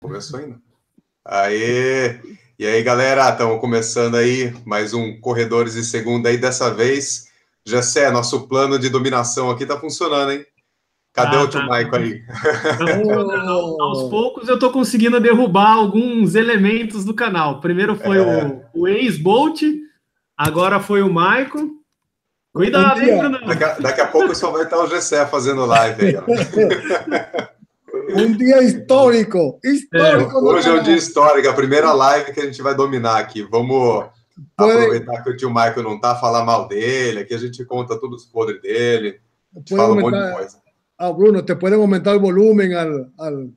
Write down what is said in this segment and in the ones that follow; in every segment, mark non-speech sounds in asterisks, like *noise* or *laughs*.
Começou ainda. Aê! E aí, galera, estamos começando aí mais um Corredores de Segunda aí. Dessa vez, Jessé, nosso plano de dominação aqui tá funcionando, hein? Cadê ah, o tio tá. Maico aí? Então, aos poucos eu estou conseguindo derrubar alguns elementos do canal. Primeiro foi é. o, o ex-Bolt, agora foi o Maico. Cuidado, hein, Bruno? Daqui, daqui, a pouco só vai estar o Gessé fazendo live aí, ó. *laughs* *laughs* Um dia histórico. Histórico. É, hoje é um dia histórico, a primeira live que a gente vai dominar aqui. Vamos aproveitar que o tio Michael não tá, falar mal dele, aqui a gente conta todos os podres dele. Fala um monte de coisa. Ah, Bruno, te podem aumentar o volume al, al,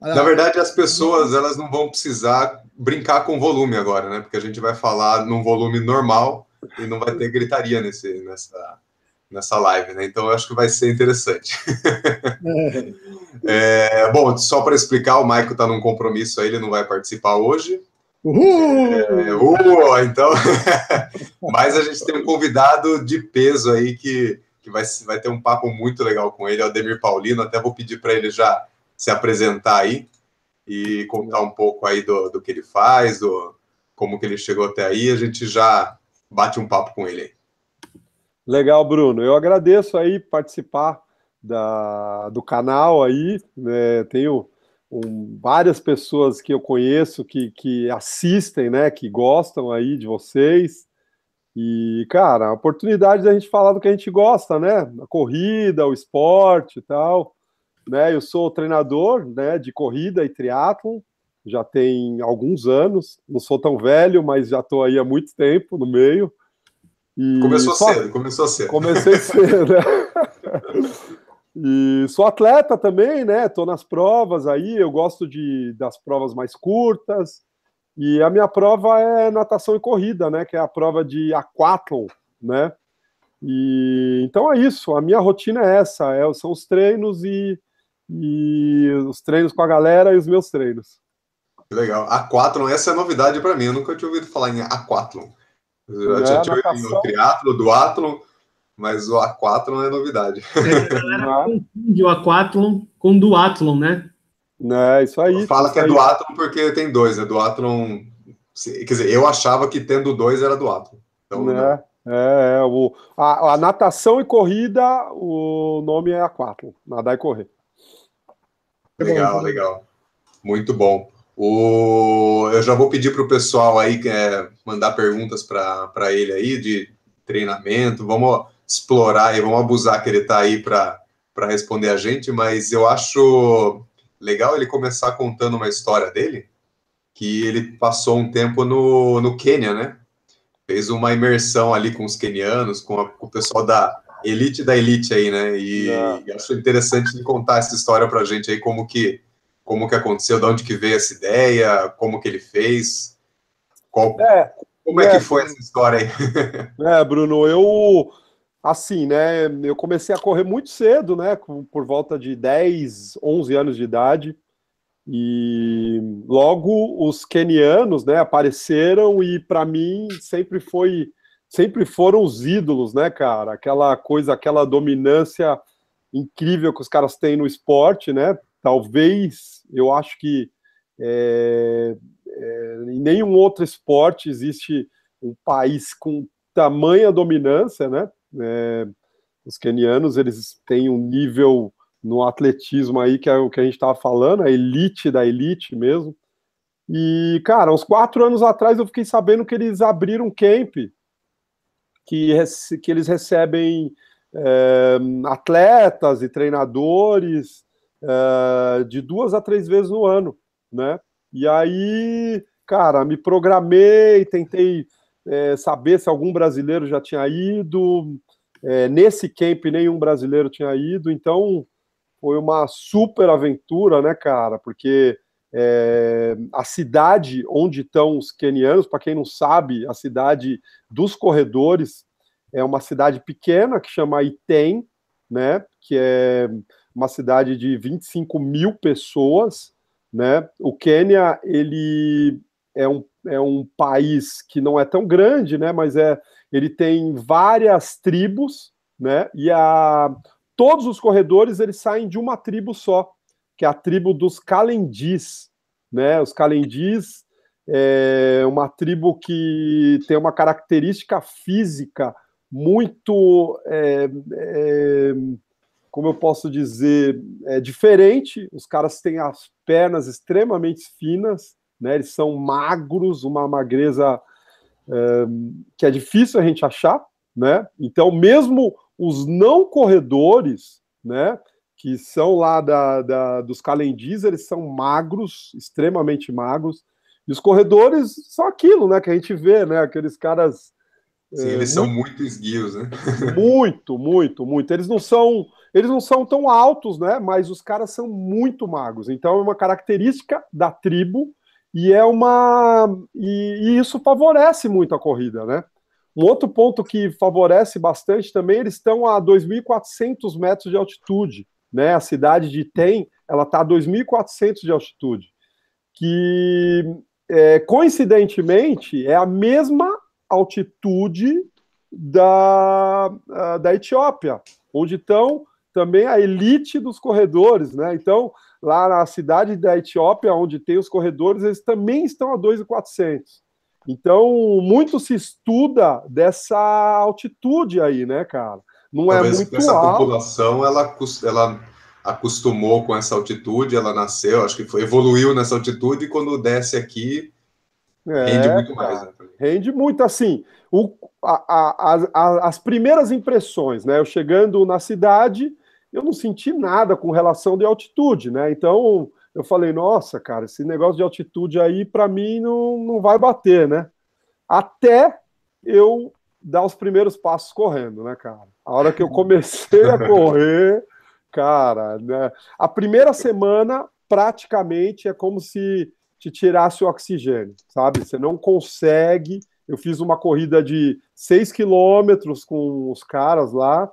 Na verdade, as pessoas elas não vão precisar brincar com volume agora, né? Porque a gente vai falar num volume normal e não vai ter gritaria nesse, nessa, nessa live, né? Então eu acho que vai ser interessante. é, *laughs* bom, só para explicar, o Maico está num compromisso aí, ele não vai participar hoje. Uhul! É, uh, então, *laughs* mas a gente tem um convidado de peso aí que, que vai, vai ter um papo muito legal com ele, é o Demir Paulino. Até vou pedir para ele já se apresentar aí e contar um pouco aí do, do que ele faz, do como que ele chegou até aí. A gente já bate um papo com ele aí. Legal, Bruno. Eu agradeço aí participar da, do canal aí. Né? Tenho um, várias pessoas que eu conheço que, que assistem, né? Que gostam aí de vocês. E, cara, a oportunidade da gente falar do que a gente gosta, né? A corrida, o esporte e tal. Né? Eu sou treinador né, de corrida e triatlon, já tem alguns anos. Não sou tão velho, mas já estou aí há muito tempo no meio. E começou só... cedo, começou cedo. Comecei cedo, né? *laughs* E sou atleta também, né? Tô nas provas aí, eu gosto de das provas mais curtas. E a minha prova é natação e corrida, né? Que é a prova de aquathlon, né? E então é isso. A minha rotina é essa, é, são os treinos e, e os treinos com a galera e os meus treinos. Legal. Aquathlon, essa é novidade para mim. Eu nunca tinha ouvido falar em aquathlon. Eu é, já tinha ouvido o triatlo, duatlon, mas o aquathlon é novidade. *laughs* É, a galera confunde o aquathlon com duatlon, né? É, isso aí. Fala isso que é duatlon porque tem dois, é duatlon... Quer dizer, eu achava que tendo dois era duatlon. Então, é, é, é, o, a, a, natação e corrida, o nome é aquathlon, nadar e correr. Legal, legal. Muito bom. O, eu já vou pedir para o pessoal aí é, mandar perguntas para ele aí de treinamento. Vamos explorar e vamos abusar que ele está aí para responder a gente, mas eu acho legal ele começar contando uma história dele, que ele passou um tempo no, no Quênia, né? Fez uma imersão ali com os quenianos, com, a, com o pessoal da elite da elite aí, né? E, é. e acho interessante ele contar essa história para a gente aí, como que como que aconteceu, de onde que veio essa ideia, como que ele fez, qual, é, como é, é, que foi essa história aí? *laughs* É, Bruno, eu assim, né, eu comecei a correr muito cedo, né, por volta de 10, 11 anos de idade, e logo os kenianos, né, apareceram e para mim sempre foi, sempre foram os ídolos, né, cara, aquela coisa, aquela dominância incrível que os caras têm no esporte, né, talvez, eu acho que é, é, em nenhum outro esporte existe um país com tamanha dominância, né? É, os kenianos eles têm um nível no atletismo aí que é o que a gente estava falando, a elite da elite mesmo. E cara, uns quatro anos atrás eu fiquei sabendo que eles abriram um camp que, que eles recebem é, atletas e treinadores uh, de duas a três vezes no ano, né? E aí, cara, me programei, tentei é, saber se algum brasileiro já tinha ido. É, nesse camp, nenhum brasileiro tinha ido, então foi uma super aventura, né, cara? Porque é, a cidade onde estão os quenianos, para quem não sabe, a cidade dos corredores é uma cidade pequena que chama Item, né? Que é uma cidade de 25 mil pessoas, né? O Quênia, ele é um, é um país que não é tão grande, né? Mas é, ele tem várias tribos, né? E a, todos os corredores, eles saem de uma tribo só, que é a tribo dos Calendis, né? Os calendis é uma tribo que tem uma característica física muito, é, é, como eu posso dizer, é diferente. Os caras têm as pernas extremamente finas, né? Eles são magros, uma magreza é, que é difícil a gente achar, né? Então, mesmo os não corredores, né? Que são lá da, da dos calendis, eles são magros, extremamente magros. E os corredores são aquilo, né? Que a gente vê, né? Aqueles caras. Sim, é, eles muito, são muito esguios, né? *laughs* Muito, muito, muito. Eles não são, eles não são tão altos, né? Mas os caras são muito magros. Então é uma característica da tribo e é uma e, e isso favorece muito a corrida, né? Um outro ponto que favorece bastante também, eles estão a 2.400 metros de altitude, né? A cidade de Tem, ela está a 2.400 de altitude, que é, coincidentemente, é a mesma altitude da, da Etiópia, onde estão também a elite dos corredores, né? Então, lá na cidade da Etiópia, onde tem os corredores, eles também estão a 2,400. Então, muito se estuda dessa altitude aí, né, cara? Não é Talvez é muito essa alto. população, ela, ela acostumou com essa altitude, ela nasceu, acho que foi, evoluiu nessa altitude, e quando desce aqui, é, rende muito mais. Né? Rende muito, assim, o, a, a, a, as primeiras impressões, né, eu chegando na cidade, eu não senti nada com relação de altitude, né, então eu falei, nossa, cara, esse negócio de altitude aí, para mim, não, não vai bater, né, até eu dar os primeiros passos correndo, né, cara, a hora que eu comecei a *laughs* correr cara, né? A primeira semana, praticamente, é como se te tirasse o oxigênio, sabe? Você não consegue. Eu fiz uma corrida de 6 quilômetros com os caras lá,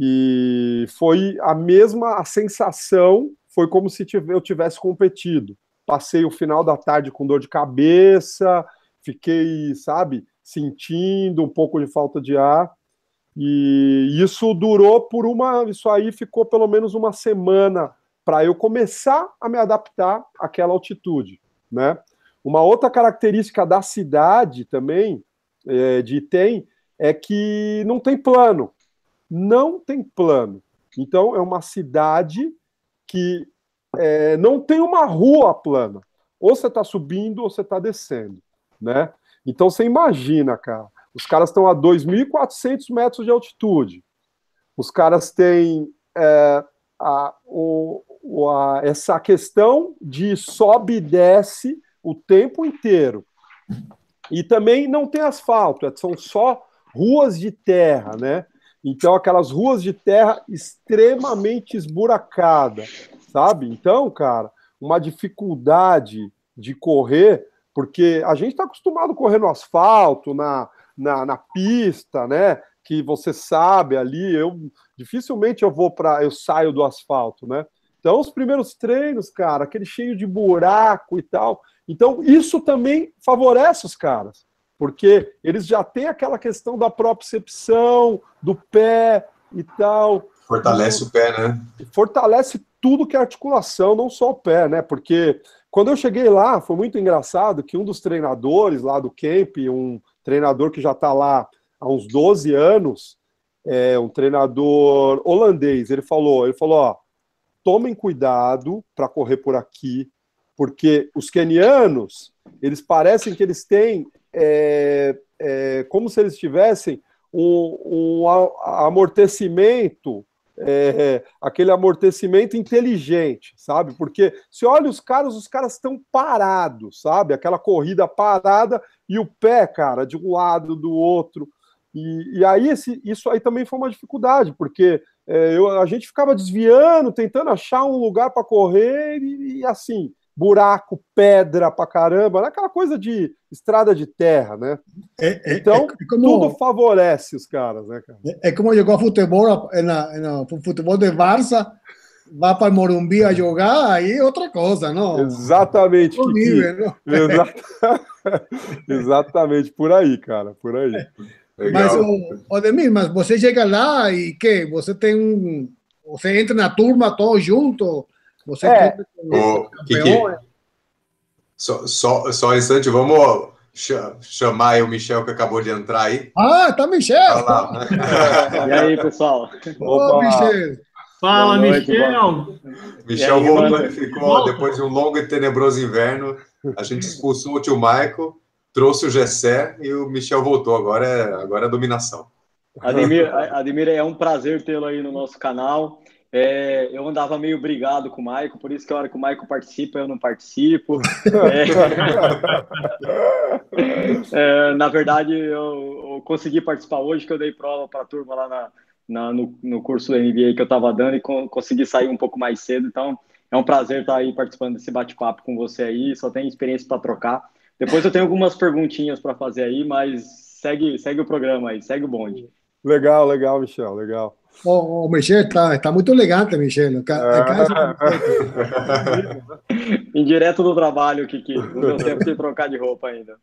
e foi a mesma a sensação, foi como se eu tivesse competido. Passei o final da tarde com dor de cabeça, fiquei, sabe, sentindo um pouco de falta de ar. E isso durou por uma. Isso aí ficou pelo menos uma semana para eu começar a me adaptar àquela altitude, né? Uma outra característica da cidade também, é, de Item, é que não tem plano. Não tem plano. Então, é uma cidade que é, não tem uma rua plana. Ou você está subindo ou você está descendo, né? Então, você imagina, cara, os caras estão a 2.400 metros de altitude. Os caras têm é, a, o, a, essa questão de sobe e desce o tempo inteiro. E também não tem asfalto, é, são só ruas de terra, né? Então, aquelas ruas de terra extremamente esburacadas, sabe? Então, cara, uma dificuldade de correr, porque a gente está acostumado a correr no asfalto, na, na, na pista, né? Que você sabe ali, eu dificilmente eu vou para, eu saio do asfalto, né? Então, os primeiros treinos, cara, aquele cheio de buraco e tal. Então, isso também favorece os caras, porque eles já têm aquela questão da propriocepção, do pé e tal. Fortalece o pé, né? Fortalece tudo que é articulação, não só o pé, né? Porque quando eu cheguei lá, foi muito engraçado que um dos treinadores lá do camp, um treinador que já está lá há uns 12 anos, é um treinador holandês. Ele falou, ele falou, ó, tomem cuidado para correr por aqui, porque os quenianos, eles parecem que eles têm é, é, como se eles tivessem um, um amortecimento é, aquele amortecimento inteligente, sabe? Porque se olha os caras, os caras estão parados, sabe? Aquela corrida parada e o pé, cara, de um lado, do outro. E, e aí esse, isso aí também foi uma dificuldade, porque é, eu, a gente ficava desviando, tentando achar um lugar para correr e, e, assim, buraco, pedra pra caramba, aquela coisa de estrada de terra, né? É, é, então, é como, tudo favorece os caras, né, cara? É, como jogou futebol, no futebol de Barça, vai para Morumbi a jogar, aí é outra coisa, não? Exatamente. Nível, não? *laughs* *laughs* Exatamente, por aí, cara, por aí. Mas, o, Odemir, mas você chega lá e que? Você tem um... Você entra na turma todos juntos? Você é. O, Kiki, Só, só, só um instante, vamos chamar aí o Michel que acabou de entrar aí. Ah, tá Michel! *laughs* e aí, pessoal? Ô, Michel! Fala, noite, Michel! Michel aí, voltou, mano? ele ficou, Volta. depois de um longo e tenebroso inverno, a gente expulsou o tio Michael, trouxe o Gessé e o Michel voltou. Agora é, agora é dominação. Ademir, Ademir, é um prazer tê-lo aí no nosso canal. É, eu andava meio brigado com o Maico, por isso que a hora que o Maico participa, eu não participo. É, *laughs* é, na verdade, eu, eu, consegui participar hoje, que eu dei prova para a turma lá na, na, no, no, curso da NBA que eu estava dando e com, consegui sair um pouco mais cedo. Então, é um prazer estar aí participando desse bate-papo com você aí. Só tem experiência para trocar. Depois eu tenho algumas perguntinhas para fazer aí, mas segue, segue o programa aí, segue o bonde. Legal, legal, Michel, legal. O, o Michel está tá muito elegante, Michel. *laughs* Indireto do trabalho, Kiki. Não deu tempo de trocar de roupa ainda.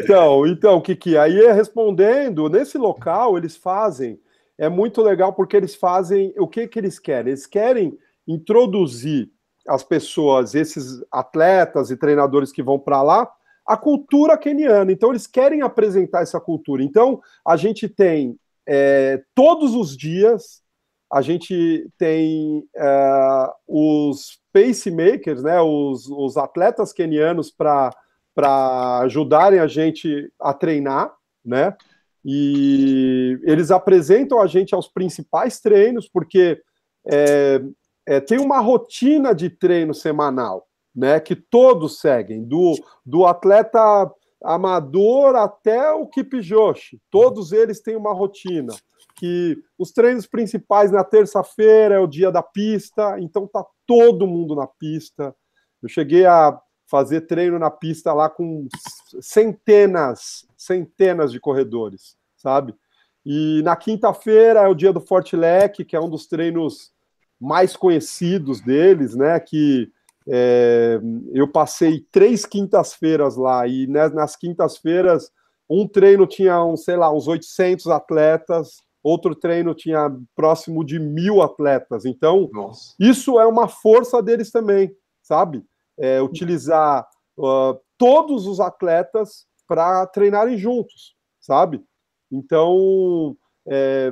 então, então, Kiki, aí é respondendo, nesse local eles fazem, é muito legal porque eles fazem, o que que eles querem? Eles querem introduzir as pessoas, esses atletas e treinadores que vão para lá, a cultura keniana. Então, eles querem apresentar essa cultura. Então, a gente tem é, todos os dias, a gente tem é, os pacemakers, né, os, os atletas kenianos para ajudarem a gente a treinar, né? E eles apresentam a gente aos principais treinos, porque é, é, tem uma rotina de treino semanal né, que todos seguem, do, do atleta amador até o Kipjoshi, todos eles têm uma rotina, que os treinos principais na terça-feira é o dia da pista, então tá todo mundo na pista. Eu cheguei a fazer treino na pista lá com centenas, centenas de corredores, sabe? E na quinta-feira é o dia do Fortilec, que é um dos treinos mais conhecidos deles, né? Que é, eu passei três quintas-feiras lá e né, nas quintas-feiras um treino tinha, um, sei lá, uns 800 atletas, outro treino tinha próximo de mil atletas. Então, Nossa. isso é uma força deles também, sabe? É, utilizar uh, todos os atletas para treinarem juntos, sabe? Então, é,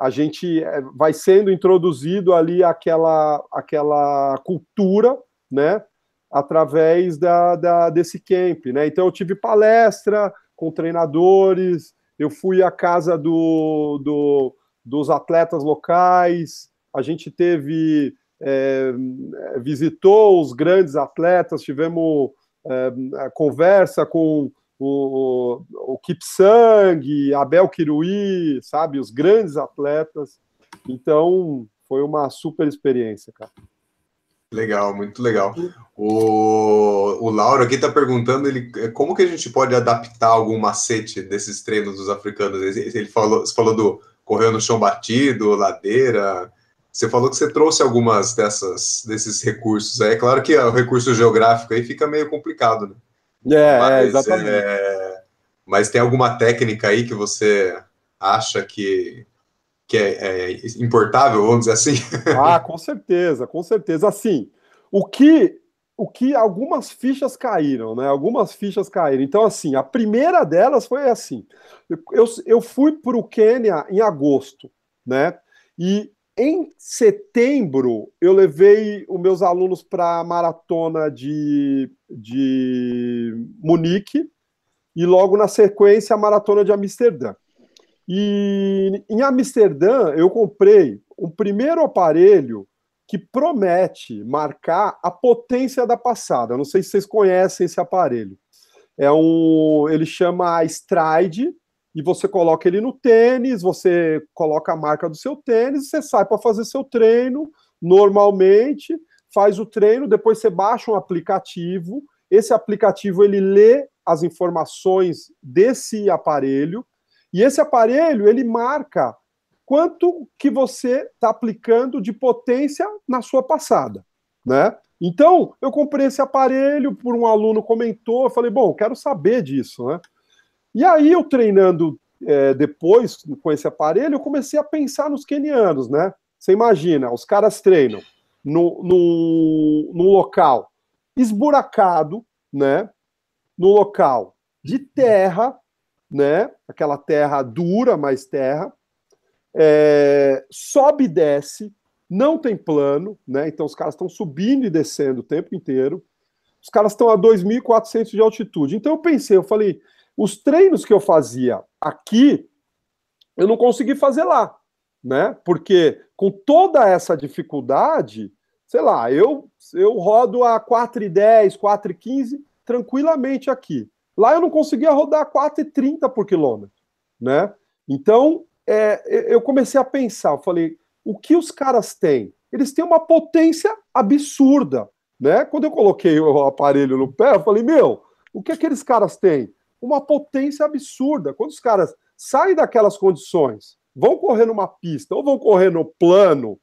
a gente é, vai sendo introduzido ali aquela, aquela cultura né? Através da, da, desse camp, né? Então eu tive palestra com treinadores, eu fui à casa do, do dos atletas locais, a gente teve é, visitou os grandes atletas, tivemos é, conversa com o, o, o Kipsang, Abel Kiruí, sabe, os grandes atletas. Então, foi uma super experiência, cara. Legal, muito legal. O, o Lauro aqui está perguntando ele, como que a gente pode adaptar algum macete desses treinos dos africanos. Ele, ele falou, você falou do correr no chão batido, ladeira. Você falou que você trouxe algumas dessas desses recursos. É claro que o recurso geográfico aí fica meio complicado, né? É, é mas, é exatamente. É, mas tem alguma técnica aí que você acha que que é, é importável, vamos dizer assim? *laughs* Ah, com certeza, com certeza. Assim, o que o que algumas fichas caíram, né? Algumas fichas caíram. Então, assim, a primeira delas foi assim: eu, eu fui para o Quênia em agosto, né? E em setembro eu levei os meus alunos para a maratona de, de Munique e logo na sequência a maratona de Amsterdã. E em Amsterdã eu comprei um primeiro aparelho que promete marcar a potência da passada. Não sei se vocês conhecem esse aparelho. É um, ele chama Stride e você coloca ele no tênis, você coloca a marca do seu tênis, você sai para fazer seu treino normalmente, faz o treino, depois você baixa um aplicativo. Esse aplicativo ele lê as informações desse aparelho e esse aparelho, ele marca quanto que você está aplicando de potência na sua passada, né? Então, eu comprei esse aparelho, por um aluno comentou, eu falei, bom, quero saber disso, né? E aí, eu treinando é, depois com esse aparelho, eu comecei a pensar nos kenianos, né? Você imagina, os caras treinam no, no, no local esburacado, né? No local de terra, né? Aquela terra dura, mais terra. É, sobe e desce, não tem plano, né? Então os caras estão subindo e descendo o tempo inteiro. Os caras estão a 2.400 de altitude. Então eu pensei, eu falei, os treinos que eu fazia aqui, eu não consegui fazer lá, né? Porque com toda essa dificuldade, sei lá, eu eu rodo a 4,10, 4,15 tranquilamente aqui. Lá eu não conseguia rodar 4,30 por quilômetro, né? Então, é, eu comecei a pensar, eu falei, o que os caras têm? Eles têm uma potência absurda, né? Quando eu coloquei o aparelho no pé, eu falei, meu, o que aqueles caras têm? Uma potência absurda. Quando os caras saem daquelas condições, vão correr numa pista ou vão correr no plano,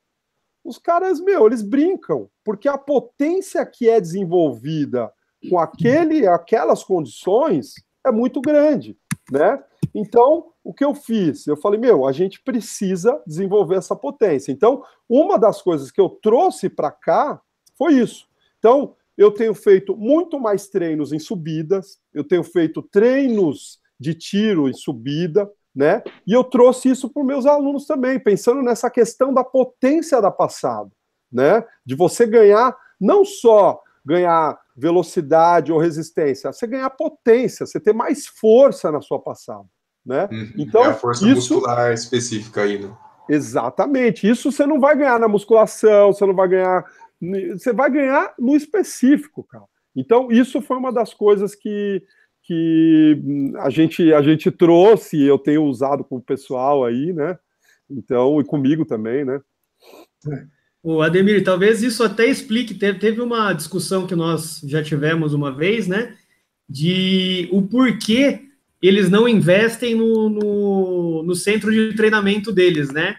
os caras, meu, eles brincam, porque a potência que é desenvolvida com aquele, aquelas condições é muito grande, né? Então, o que eu fiz? Eu falei, meu, a gente precisa desenvolver essa potência. Então, uma das coisas que eu trouxe para cá foi isso. Então, eu tenho feito muito mais treinos em subidas, eu tenho feito treinos de tiro em subida, né? E eu trouxe isso para os meus alunos também, pensando nessa questão da potência da passada, né? De você ganhar não só ganhar velocidade ou resistência, você ganhar potência, você ter mais força na sua passada, né? Uhum. Então, é a força isso... muscular específica aí, né? Exatamente. Isso você não vai ganhar na musculação, você não vai ganhar, você vai ganhar no específico, cara. Então, isso foi uma das coisas que, que a gente a gente trouxe, eu tenho usado com o pessoal aí, né? Então, e comigo também, né? O Ademir, talvez isso até explique, teve, uma discussão que nós já tivemos uma vez, né? De o porquê eles não investem no, no, no centro de treinamento deles, né?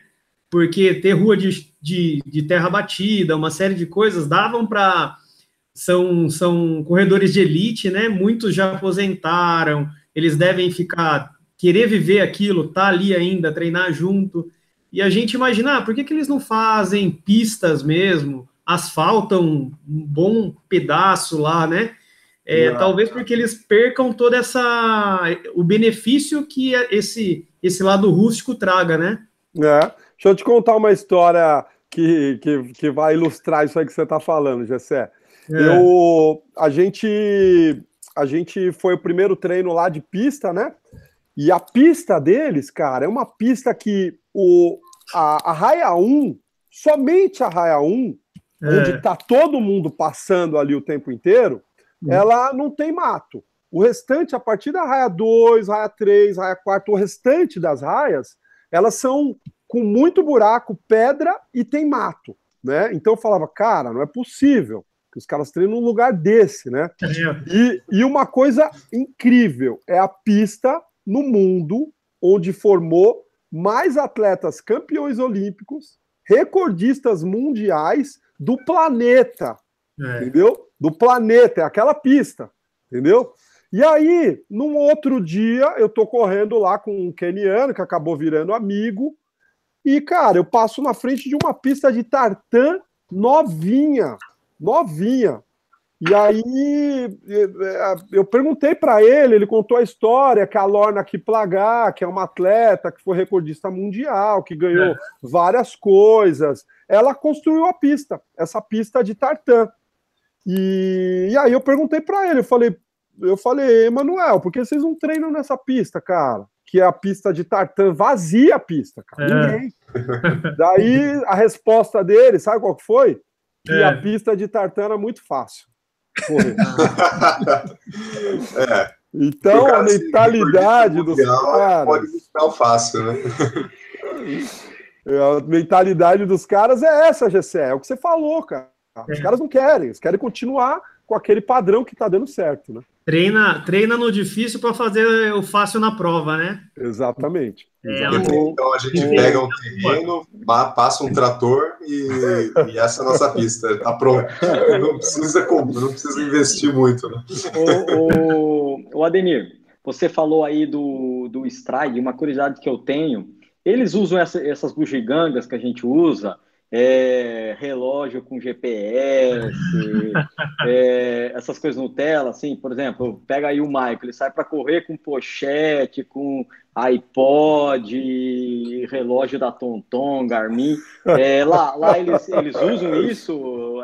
Porque ter rua de, de, de terra batida, uma série de coisas, davam para são, são corredores de elite, né? Muitos já aposentaram, eles devem ficar, querer viver aquilo, tá ali ainda, treinar junto. E a gente imagina, ah, por que, que eles não fazem pistas mesmo, asfaltam um bom pedaço lá, né? É, talvez porque eles percam toda essa o benefício que esse esse lado rústico traga, né? É. Deixa eu te contar uma história que, que, que vai ilustrar isso aí que você está falando, Gessé. É. Eu, a gente, a gente foi o primeiro treino lá de pista, né? E a pista deles, cara, é uma pista que o, a, a raia 1, somente a raia 1, é. onde tá todo mundo passando ali o tempo inteiro, hum. ela não tem mato. O restante, a partir da raia 2, raia 3, raia 4, o restante das raias, elas são com muito buraco, pedra e tem mato, né? Então eu falava, cara, não é possível que os caras treinam num lugar desse, né? É. E, e uma coisa incrível é a pista no mundo onde formou mais atletas campeões olímpicos, recordistas mundiais do planeta, é. entendeu? Do planeta, é aquela pista, entendeu? E aí, num outro dia, eu tô correndo lá com um keniano que acabou virando amigo, e, cara, eu passo na frente de uma pista de tartan novinha, novinha. E aí eu perguntei para ele, ele contou a história que a Lorna Kiplagat, que é uma atleta que foi recordista mundial, que ganhou é. várias coisas, ela construiu a pista, essa pista de tartan. E, e aí eu perguntei para ele, eu falei, eu falei, Emanuel, por que vocês não treinam nessa pista, cara? Que é a pista de tartan, vazia a pista, cara. É. Ninguém. *laughs* Daí a resposta dele, sabe qual que foi? Que é. a pista de tartan era muito fácil. É. Então a mentalidade dos caras. Pode ficar fácil, né? a mentalidade dos caras é essa, Gessé, é o que você falou, cara. Os é. caras não querem, eles querem continuar com aquele padrão que tá dando certo, né? Treina, treina no difícil para fazer o fácil na prova, né? Exatamente. É, então a gente pega um terreno, passa um trator e, e essa é a nossa pista. Tá pronto. *laughs* Não precisa, não precisa investir muito. Né? O, o, o Ademir, você falou aí do, do stride, uma curiosidade que eu tenho. Eles usam essa, essas bugigangas que a gente usa, é, relógio com GPS, *laughs* é, essas coisas Nutella, assim, por exemplo, pega aí o Michael, ele sai para correr com pochete, com iPod, relógio da Tonton, Garmin. É, lá lá eles, eles usam isso?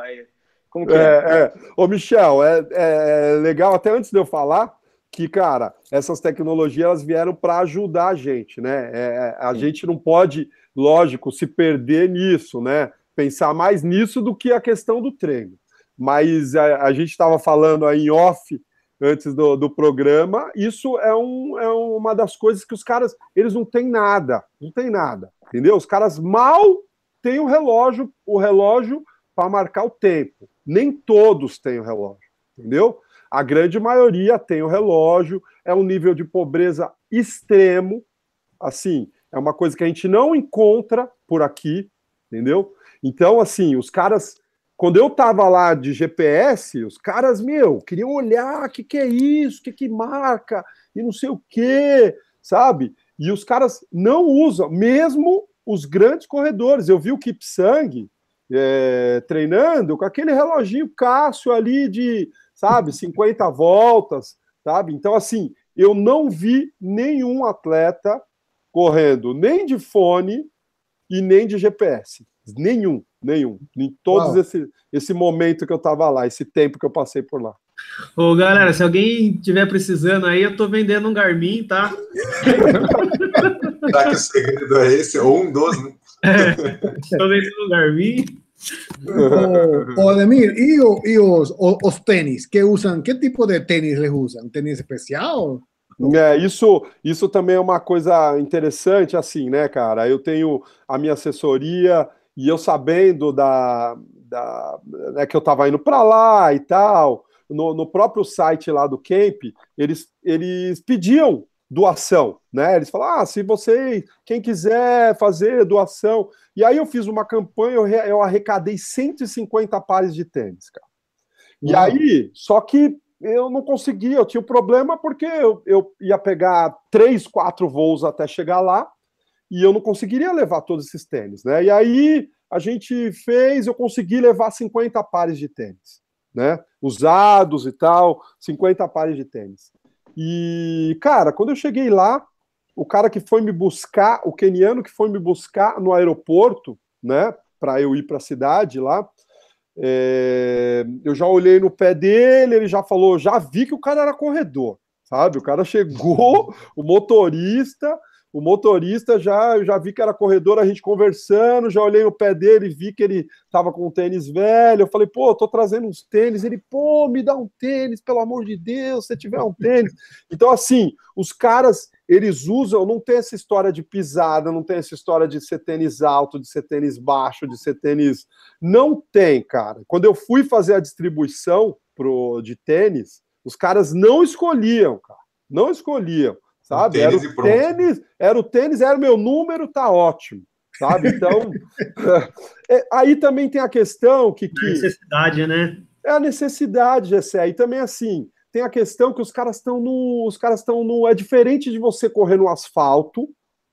Como que é? é, é. Ô, Michel, é, é legal, até antes de eu falar, que, cara, essas tecnologias elas vieram para ajudar a gente, né? É, a Sim. gente não pode, lógico, se perder nisso, né? Pensar mais nisso do que a questão do treino. Mas a, a gente estava falando aí em off antes do, do programa, isso é, um, é uma das coisas que os caras, eles não têm nada, não tem nada, entendeu? Os caras mal têm o relógio, o relógio para marcar o tempo. Nem todos têm o relógio, entendeu? A grande maioria tem o relógio, é um nível de pobreza extremo, assim, é uma coisa que a gente não encontra por aqui, entendeu? Então, assim, os caras, quando eu tava lá de GPS, os caras, meu, queriam olhar o que, que é isso, o que, que marca, e não sei o quê, sabe? E os caras não usam, mesmo os grandes corredores. Eu vi o Kipsang é, treinando com aquele reloginho Cássio ali de sabe? 50 voltas, sabe? Então, assim, eu não vi nenhum atleta correndo nem de fone e nem de GPS. Nenhum, nenhum. Em todos esse, esse momento que eu estava lá, esse tempo que eu passei por lá. Ô, galera, se alguém tiver precisando aí, eu tô vendendo um Garmin, tá? Será que o segredo é esse? Ou um dos, né? É, tô vendendo um Garmin. o, Ademir, ¿y, y os, os, tênis? Que usam? Que tipo de tênis eles usam? Tênis especial? É, isso, isso também é uma coisa interessante, assim, né, cara? Eu tenho a minha assessoria e eu sabendo da, da né, que eu estava indo para lá e tal, no, no próprio site lá do Camp, eles, eles pediam doação, né? Eles falam, ah, se você, quem quiser fazer doação. E aí eu fiz uma campanha, eu, eu arrecadei 150 pares de tênis, cara. E aí, só que eu não conseguia, eu tinha um problema porque eu, eu ia pegar três, quatro voos até chegar lá e eu não conseguiria levar todos esses tênis, né? E aí a gente fez, eu consegui levar 50 pares de tênis, né? Usados e tal, 50 pares de tênis. E, cara, quando eu cheguei lá, o cara que foi me buscar, o keniano que foi me buscar no aeroporto, né, para eu ir para a cidade lá, é, eu já olhei no pé dele, ele já falou, já vi que o cara era corredor, sabe? O cara chegou, *laughs* o motorista, o motorista já, já vi que era corredor, a gente conversando, já olhei no pé dele, vi que ele tava com um tênis velho. Eu falei, pô, tô trazendo uns tênis. Ele, pô, me dá um tênis, pelo amor de Deus, se tiver um tênis. *laughs* Então, assim, os caras, eles usam, não tem essa história de pisada, não tem essa história de ser tênis alto, de ser tênis baixo, de ser tênis. Não tem, cara. Quando eu fui fazer a distribuição pro, de tênis, os caras não escolhiam, cara. Não escolhiam sabe? Era o tênis, era o tênis, era o meu número, tá ótimo, sabe? Então, *laughs* é, aí também tem a questão que, que a necessidade, né? É a necessidade, Gessé. E também assim, tem a questão que os caras estão no, os caras estão no, é diferente de você correr no asfalto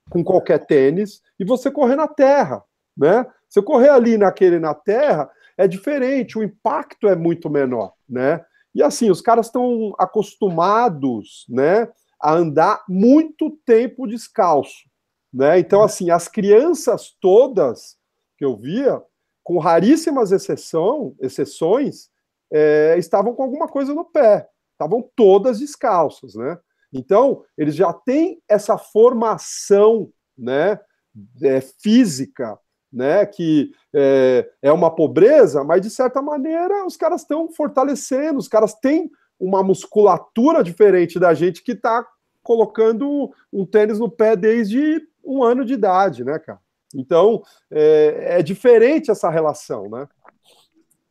com qualquer tênis e você correr na terra, né? Se eu correr ali naquele na terra, é diferente, o impacto é muito menor, né? E assim, os caras estão acostumados, né? A andar muito tempo descalço. Né? Então, assim, as crianças todas que eu via, com raríssimas exceção, exceções, é, estavam com alguma coisa no pé, estavam todas descalças, né? Então, eles já têm essa formação, né, é, física, né, que é, é uma pobreza, mas de certa maneira os caras estão fortalecendo, os caras têm uma musculatura diferente da gente que está colocando um tênis no pé desde um ano de idade, né, cara? Então, é, é diferente essa relação, né?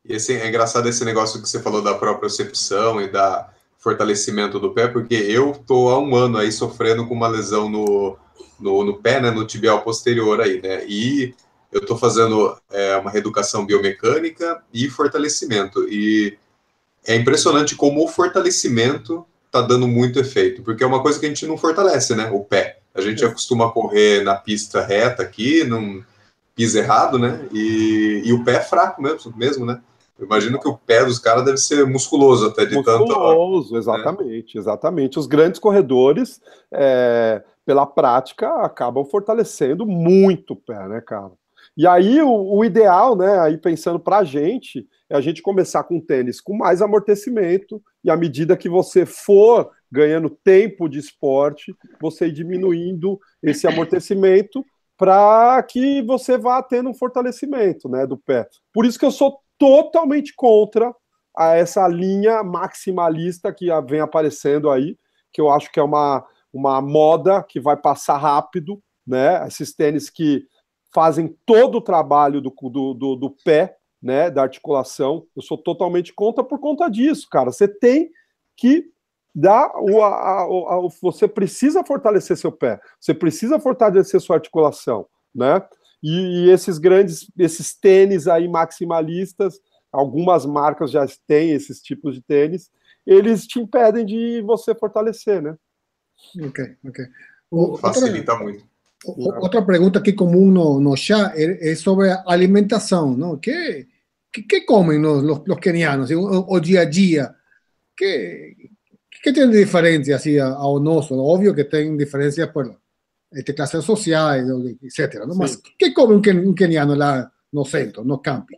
E assim, é engraçado esse negócio que você falou da propriocepção e da fortalecimento do pé, porque eu tô há um ano aí sofrendo com uma lesão no, no, no pé, né, no tibial posterior aí, né, e eu tô fazendo é, uma reeducação biomecânica e fortalecimento, e é impressionante como o fortalecimento tá dando muito efeito, porque é uma coisa que a gente não fortalece, né? O pé. A gente acostuma correr na pista reta aqui, não, pisa errado, né? E, e o pé é fraco mesmo, mesmo né? Eu imagino que o pé dos caras deve ser musculoso até de musculoso, tanto. Musculoso, exatamente, né? exatamente. Os grandes corredores, é, pela prática, acabam fortalecendo muito o pé, né, cara? E aí o, o ideal, né, aí pensando para a gente, é a gente começar com tênis com mais amortecimento e à medida que você for ganhando tempo de esporte, você ir diminuindo esse amortecimento para que você vá tendo um fortalecimento, né, do pé. Por isso que eu sou totalmente contra a essa linha maximalista que vem aparecendo aí, que eu acho que é uma, uma moda que vai passar rápido, né? Esses tênis que fazem todo o trabalho do, do, do, do pé, né? Da articulação. Eu sou totalmente contra por conta disso, cara. Você tem que dar o, a, a, a, você precisa fortalecer seu pé, você precisa fortalecer sua articulação, né? E, e, esses grandes, esses tênis aí maximalistas, algumas marcas já têm esses tipos de tênis, eles te impedem de você fortalecer, né? Ok, ok. O, Facilita outra, muito. Outra pergunta aqui comum no, no chat é, é sobre alimentação, não? Que que, que comem os, os, os kenianos o, o, dia a dia? Que que tem de diferente assim ao nosso? Óbvio que tem diferenças por este, classes sociais, etc. Não? Mas o que come um queniano lá no centro, no camping?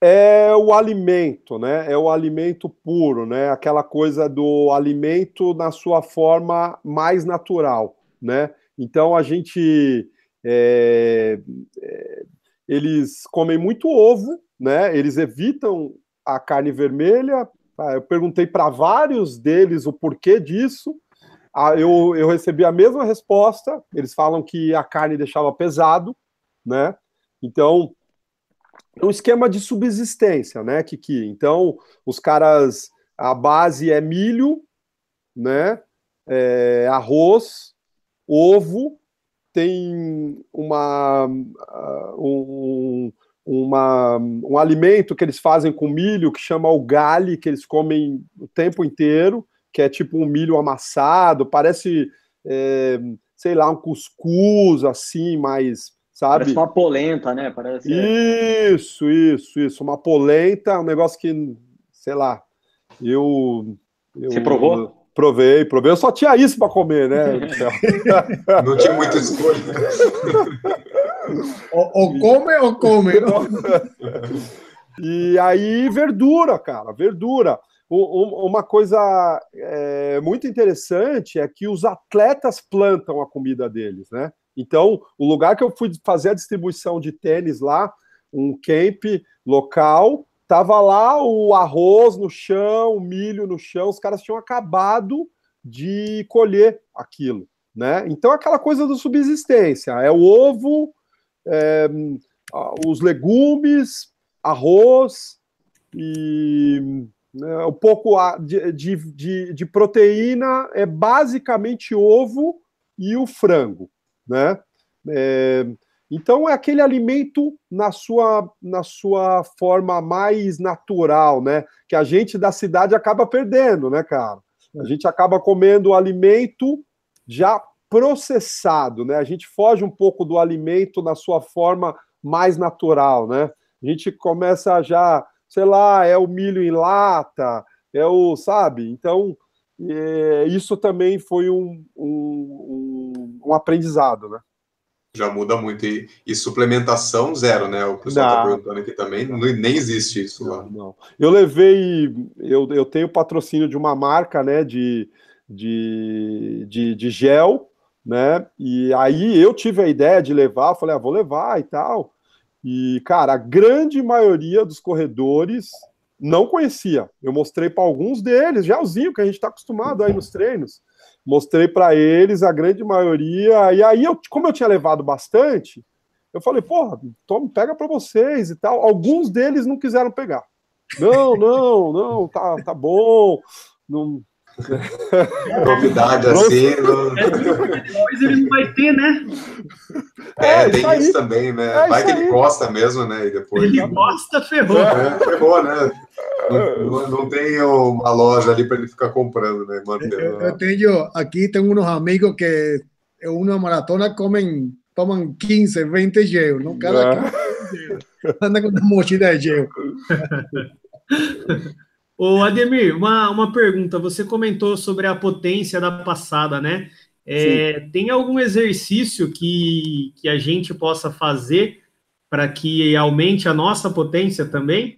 É o alimento, né? É o alimento puro, né? Aquela coisa do alimento na sua forma mais natural, né? Então a gente é, é, eles comem muito ovo, né? Eles evitam a carne vermelha. Tá? Eu perguntei para vários deles o porquê disso. Ah, eu, eu recebi a mesma resposta. Eles falam que a carne deixava pesado, né? Então, é um esquema de subsistência, né, Kiki? Então, os caras, a base é milho, né? É, arroz, ovo, tem uma, uh, um, uma, um alimento que eles fazem com milho que chama o gale, que eles comem o tempo inteiro que é tipo um milho amassado, parece, é, sei lá, um cuscuz, assim, mais, sabe? Parece uma polenta, né? Parece... Isso, isso, isso. Uma polenta, um negócio que, sei lá, eu... eu Você provou? Provei, provei. Eu só tinha isso para comer, né? *laughs* Não tinha muita escolha. ou, ou come ou come. E aí, verdura, cara, verdura uma coisa é, muito interessante é que os atletas plantam a comida deles, né? Então, o lugar que eu fui fazer a distribuição de tênis lá, um camp local, tava lá o arroz no chão, o milho no chão, os caras tinham acabado de colher aquilo, né? Então, aquela coisa da subsistência, é o ovo, é, os legumes, arroz e né, um pouco de, de, de, de, proteína é basicamente ovo e o frango, né? É, então é aquele alimento na sua, na sua forma mais natural, né? Que a gente da cidade acaba perdendo, né, cara? A gente acaba comendo o alimento já processado, né? A gente foge um pouco do alimento na sua forma mais natural, né? A gente começa já sei lá, é o milho em lata, é o, sabe? Então, é, isso também foi um, um, um, aprendizado, né? Já muda muito. E, e suplementação zero, né? O pessoal está perguntando aqui também, não, nem existe isso não, lá. Não. Eu levei, eu, eu tenho patrocínio de uma marca, né, de, de, de, de gel, né? E aí eu tive a ideia de levar, falei, ah, vou levar e tal. E, cara, a grande maioria dos corredores não conhecia. Eu mostrei para alguns deles, gelzinho, que a gente está acostumado aí nos treinos. Mostrei para eles, a grande maioria. E aí, eu, como eu tinha levado bastante, eu falei, porra, toma, pega para vocês e tal. Alguns deles não quiseram pegar. Não, não, não, tá, tá bom. Não, *laughs* Novidade assim. Depois ele não vai ter, né? É, é tem isso, isso também, né? É vai que ele gosta mesmo, né? E depois. Ele gosta, ferrou. É, ferrou, né? Não, não, tem uma loja ali para ele ficar comprando, né? Eu, eu tenho aqui, tenho uns amigos que em uma maratona comem tomam 15, 20 gel, não? Cada 15 anda com uma mochila de gel. *laughs* Ô, Ademir, uma, uma pergunta. Você comentou sobre a potência da passada, né? É, tem algum exercício que, que a gente possa fazer para que aumente a nossa potência também?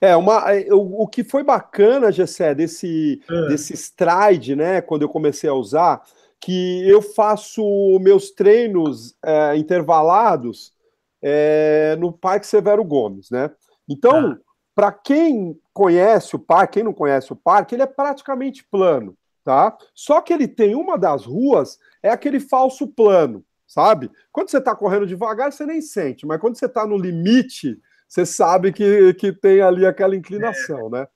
É, uma, é, o, o que foi bacana, Gessé, desse, é. desse stride, né, quando eu comecei a usar, que eu faço meus treinos é, intervalados é, no Parque Severo Gomes, né? Então, ah. Para quem conhece o parque, quem não conhece o parque, ele é praticamente plano tá? Só que ele tem uma das ruas, é aquele falso plano, sabe? Quando você está correndo devagar, você nem sente, mas quando você está no limite, você sabe que, que tem ali aquela inclinação, né?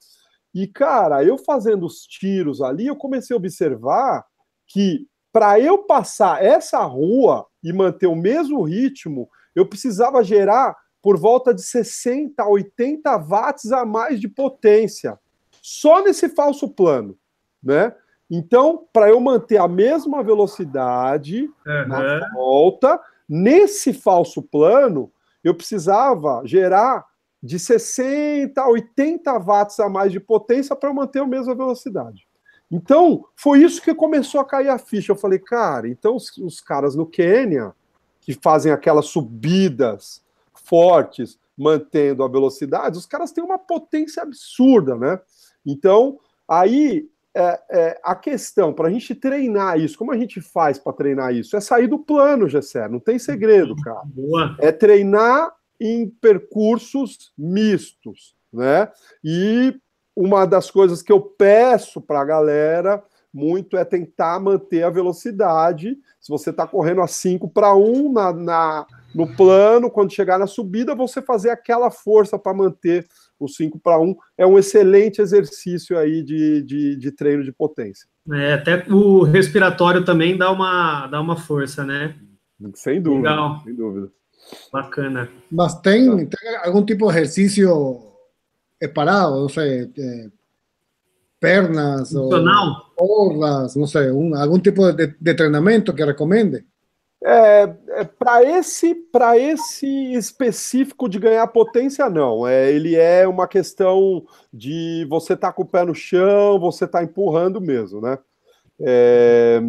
E, cara, eu fazendo os tiros ali, eu comecei a observar que para eu passar essa rua e manter o mesmo ritmo, eu precisava gerar por volta de 60 a 80 watts a mais de potência, só nesse falso plano, né? Então, para eu manter a mesma velocidade uhum. na volta, nesse falso plano, eu precisava gerar de 60 a 80 watts a mais de potência para manter a mesma velocidade. Então, foi isso que começou a cair a ficha. Eu falei, cara, então os, os caras no Quênia, que fazem aquelas subidas fortes, mantendo a velocidade, os caras têm uma potência absurda, né? Então, aí é, é, a questão para a gente treinar isso, como a gente faz para treinar isso? É sair do plano, Gessé, não tem segredo, uhum. cara. Boa. É treinar em percursos mistos, né? E uma das coisas que eu peço para a galera muito é tentar manter a velocidade. Se você está correndo a 5 para 1 na, na, no plano, quando chegar na subida, você fazer aquela força para manter o 5 para 1 é um excelente exercício aí de, de, de, treino de potência. É, até o respiratório também dá uma, dá uma força, né? Sem dúvida. Legal. Sem dúvida. Bacana. Mas tem, tem algum tipo de exercício parado, não sei, é, pernas Funcional? ou orlas, não sei, um, algum tipo de, de treinamento que recomende? É, é para esse para esse específico de ganhar potência não. É ele é uma questão de você estar tá com o pé no chão você está empurrando mesmo né? É,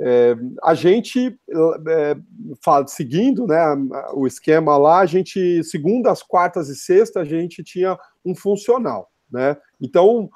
é, a gente é, fala, seguindo né o esquema lá a gente segundas quartas e sextas a gente tinha um funcional né? Então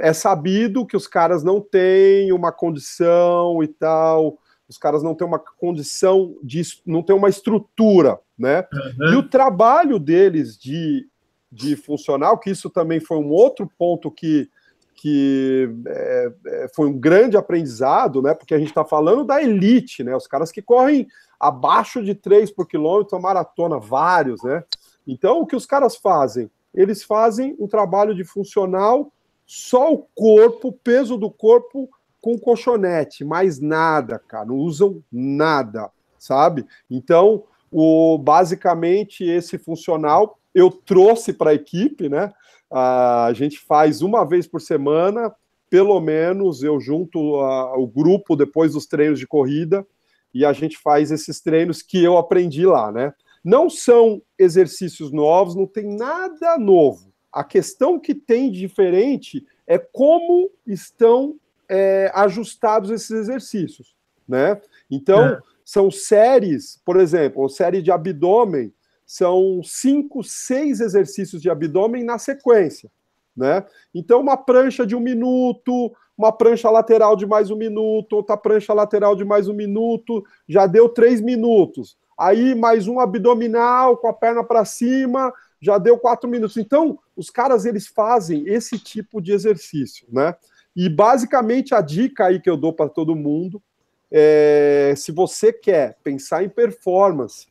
é sabido que os caras não têm uma condição e tal os caras não têm uma condição de não têm uma estrutura, né? Uhum. E o trabalho deles de, de funcional, que isso também foi um outro ponto que, que é, é, foi um grande aprendizado, né? Porque a gente está falando da elite, né? Os caras que correm abaixo de 3 por quilômetro, maratona, vários, né? Então, o que os caras fazem? Eles fazem um trabalho de funcional, só o corpo, o peso do corpo com colchonete, mais nada, cara, não usam nada, sabe? Então, o basicamente esse funcional eu trouxe para a equipe, né? A gente faz uma vez por semana, pelo menos eu junto o grupo depois dos treinos de corrida e a gente faz esses treinos que eu aprendi lá, né? Não são exercícios novos, não tem nada novo. A questão que tem de diferente é como estão é, ajustados esses exercícios, né? Então, é. são séries, por exemplo, série de abdômen, são cinco, seis exercícios de abdômen na sequência, né? Então, uma prancha de um minuto, uma prancha lateral de mais um minuto, outra prancha lateral de mais um minuto, já deu três minutos. Aí, mais um abdominal com a perna para cima, já deu quatro minutos. Então, os caras, eles fazem esse tipo de exercício, né? E basicamente a dica aí que eu dou para todo mundo é se você quer pensar em performance,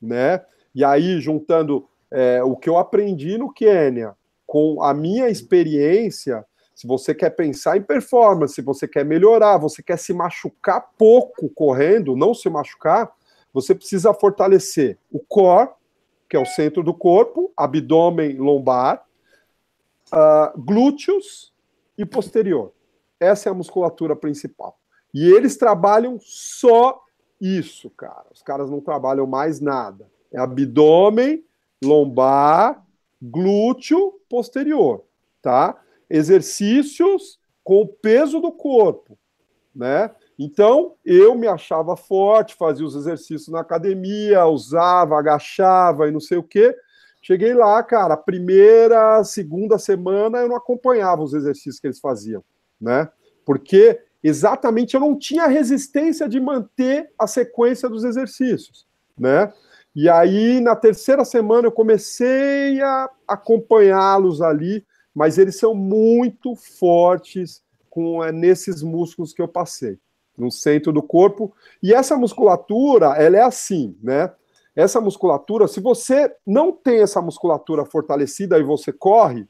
né? E aí, juntando é, o que eu aprendi no Quênia com a minha experiência, se você quer pensar em performance, se você quer melhorar, você quer se machucar pouco correndo, não se machucar, você precisa fortalecer o core, que é o centro do corpo, abdômen, lombar, uh, glúteos e posterior. Essa é a musculatura principal. E eles trabalham só isso, cara. Os caras não trabalham mais nada. É abdômen, lombar, glúteo posterior, tá? Exercícios com o peso do corpo, né? Então, eu me achava forte, fazia os exercícios na academia, usava, agachava e não sei o quê. Cheguei lá, cara, primeira, segunda semana eu não acompanhava os exercícios que eles faziam, né? Porque exatamente eu não tinha resistência de manter a sequência dos exercícios, né? E aí, na terceira semana, eu comecei a acompanhá-los ali, mas eles são muito fortes com é, nesses músculos que eu passei, no centro do corpo. E essa musculatura, ela é assim, né? Essa musculatura, se você não tem essa musculatura fortalecida e você corre,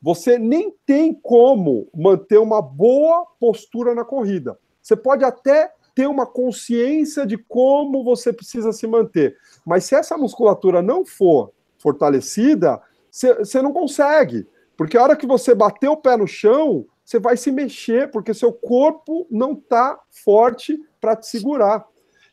você nem tem como manter uma boa postura na corrida. Você pode até ter uma consciência de como você precisa se manter. Mas se essa musculatura não for fortalecida, você não consegue. Porque a hora que você bater o pé no chão, você vai se mexer, porque seu corpo não está forte para te segurar.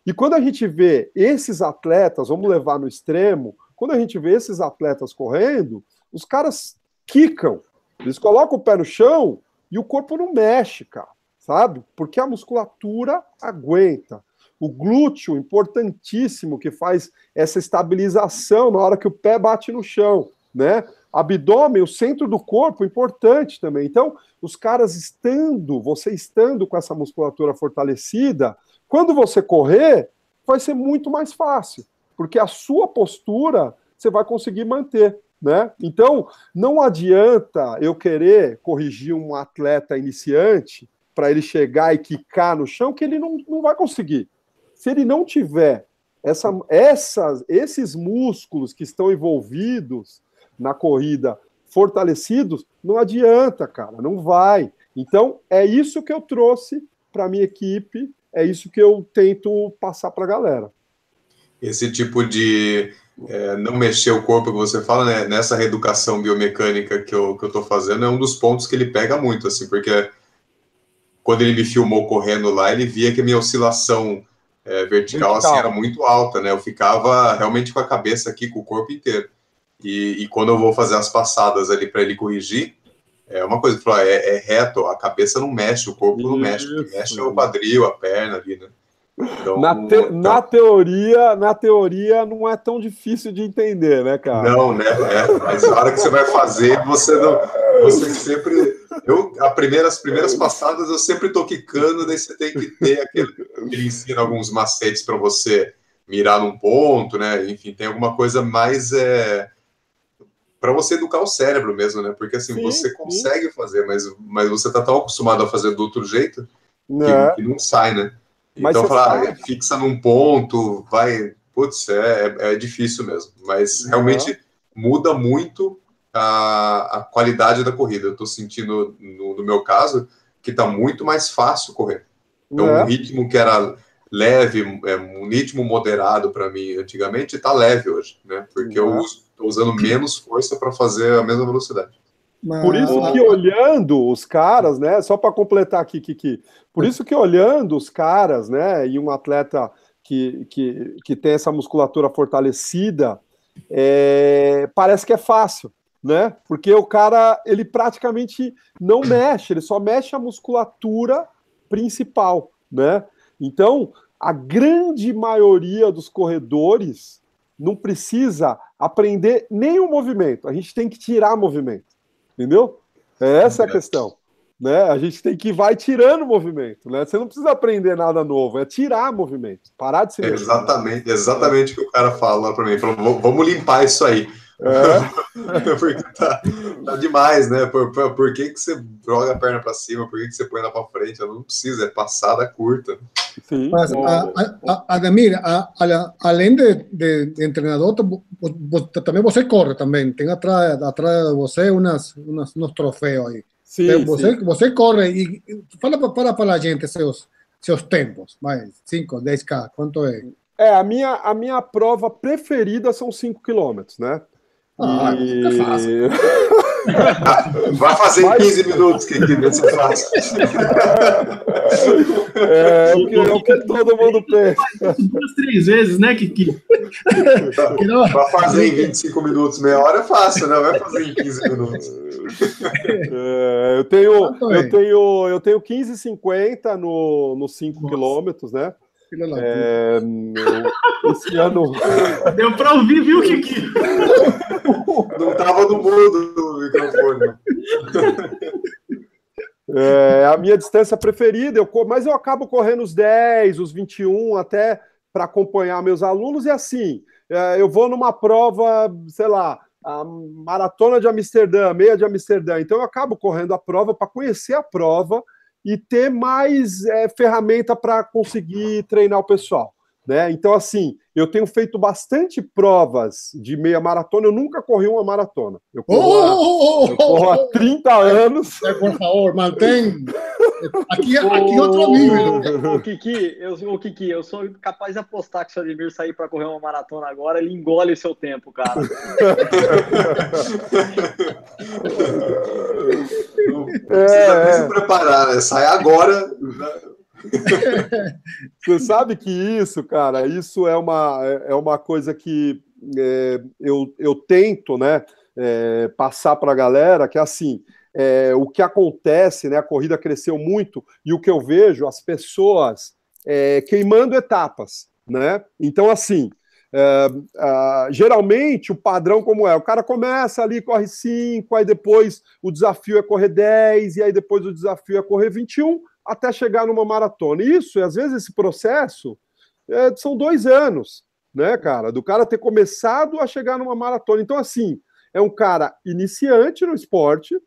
E quando a gente vê esses atletas, vamos levar no extremo, quando a gente vê esses atletas correndo, os caras quicam, eles colocam o pé no chão e o corpo não mexe, cara sabe? Porque a musculatura aguenta. O glúteo, importantíssimo, que faz essa estabilização na hora que o pé bate no chão, né? Abdômen, o centro do corpo, importante também. Então, os caras estando, você estando com essa musculatura fortalecida, quando você correr, vai ser muito mais fácil, porque a sua postura você vai conseguir manter. Né? Então, não adianta eu querer corrigir um atleta iniciante para ele chegar e quicar no chão, que ele não, não vai conseguir. Se ele não tiver essa, essas, esses músculos que estão envolvidos na corrida fortalecidos, não adianta, cara, não vai. Então, é isso que eu trouxe para a minha equipe, é isso que eu tento passar para a galera. Esse tipo de é, não mexer o corpo que você fala, né, nessa reeducação biomecânica que eu, que eu tô fazendo, é um dos pontos que ele pega muito, assim, porque quando ele me filmou correndo lá, ele via que a minha oscilação é, vertical, vertical, assim era muito alta, né? Eu ficava realmente com a cabeça aqui, com o corpo inteiro. E, e quando eu vou fazer as passadas ali para ele corrigir, é uma coisa que falou, é, é, reto, a cabeça não mexe, o corpo não mexe, o que mexe é o quadril, a perna ali, né? Então, na, te, então... na, teoria, na teoria não é tão difícil de entender, né, cara? Não, né? É, mas na hora que você vai fazer, você não, você sempre, eu a primeira, as primeiras passadas eu sempre tô quicando, daí você tem que ter aquele, ele ensina alguns macetes para você mirar num ponto, né? Enfim, tem alguma coisa mais é, para você educar o cérebro mesmo, né? Porque assim sim, você consegue sim. fazer, mas, mas você tá tão acostumado a fazer do outro jeito que, é. que não sai, né? Mas então, falar, ah, fixa num ponto, vai. Putz, é, é, é difícil mesmo. Mas uhum. realmente muda muito a, a qualidade da corrida. Eu estou sentindo, no, no, meu caso, que está muito mais fácil correr. Então, é. um ritmo que era leve, é, um ritmo moderado para mim antigamente, está leve hoje, né? Porque eu estou usando menos força para fazer a mesma velocidade. Por isso que olhando os caras, né? Só para completar aqui, Kiki. Por isso que olhando os caras, né? E um atleta que, que, que tem essa musculatura fortalecida, é, parece que é fácil, né? Porque o cara ele praticamente não mexe, ele só mexe a musculatura principal, né? Então a grande maioria dos corredores não precisa aprender nenhum movimento. A gente tem que tirar movimento. Entendeu? É essa é a questão. Né? A gente tem que vai tirando movimento, né? Você não precisa aprender nada novo, é tirar movimento, parar de se. Exatamente, exatamente o que o cara fala para mim. Falou, vamos limpar isso aí. É. *laughs* Porque tá, tá, demais, né? Por, por, por, que, que você joga a perna para cima? Por que, que você põe ela para frente? Não precisa, é passada curta. Sim. Mas, a, a, Ademir, a, além de, de, de, treinador, também você corre também. Tem atrás, atrás de você unas, unas, uns troféus aí. Sim, você, sim. você corre e fala para, para a gente seus, seus tempos, mais 5, 10K, quanto é? É, a minha, a minha prova preferida são 5 quilômetros, né? Ah, e... é fácil. *laughs* Vai fazer em 15 minutos, que que você faz. É, é, o que, é o que todo mundo pensa. Duas, três vezes, né, Kiki? *laughs* Vai fazer em 25 minutos, meia hora é fácil, né? Vai fazer em 15 minutos. É, eu tenho, eu tenho, eu tenho 15,50 no, no 5 quilômetros, né? É, esse *laughs* ano. Deu para ouvir, viu, Kiki? *laughs* Não estava no mudo do microfone. *laughs* É a minha distância preferida, eu, mas eu acabo correndo os 10, os 21, até para acompanhar meus alunos, e assim, é, eu vou numa prova, sei lá, a maratona de Amsterdã, meia de Amsterdã, então eu acabo correndo a prova para conhecer a prova e ter mais é, ferramenta para conseguir treinar o pessoal. Né? Então, assim, eu tenho feito bastante provas de meia maratona, eu nunca corri uma maratona. Eu corro, oh, há, oh, oh, eu corro há 30 anos. Por favor, mantém. Aqui, aqui é outro nível. O Kiki, eu, o Kiki, eu sou capaz de apostar que se o Ademir sair para correr uma maratona agora, ele engole o seu tempo, cara. *laughs* Não é, se preparar, né? Sai agora. *laughs* Você sabe que isso, cara, isso é uma, é uma coisa que é, eu, eu tento, né, é, passar para a galera, que é assim, é, o que acontece, né, a corrida cresceu muito, e o que eu vejo, as pessoas é, queimando etapas, né, então assim, é, geralmente o padrão como é, o cara começa ali, corre 5, aí depois o desafio é correr 10, e aí depois o desafio é correr 21, até chegar numa maratona. Isso, às vezes, esse processo é, são dois anos, né, cara? Do cara ter começado a chegar numa maratona. Então, assim, é um cara iniciante no esporte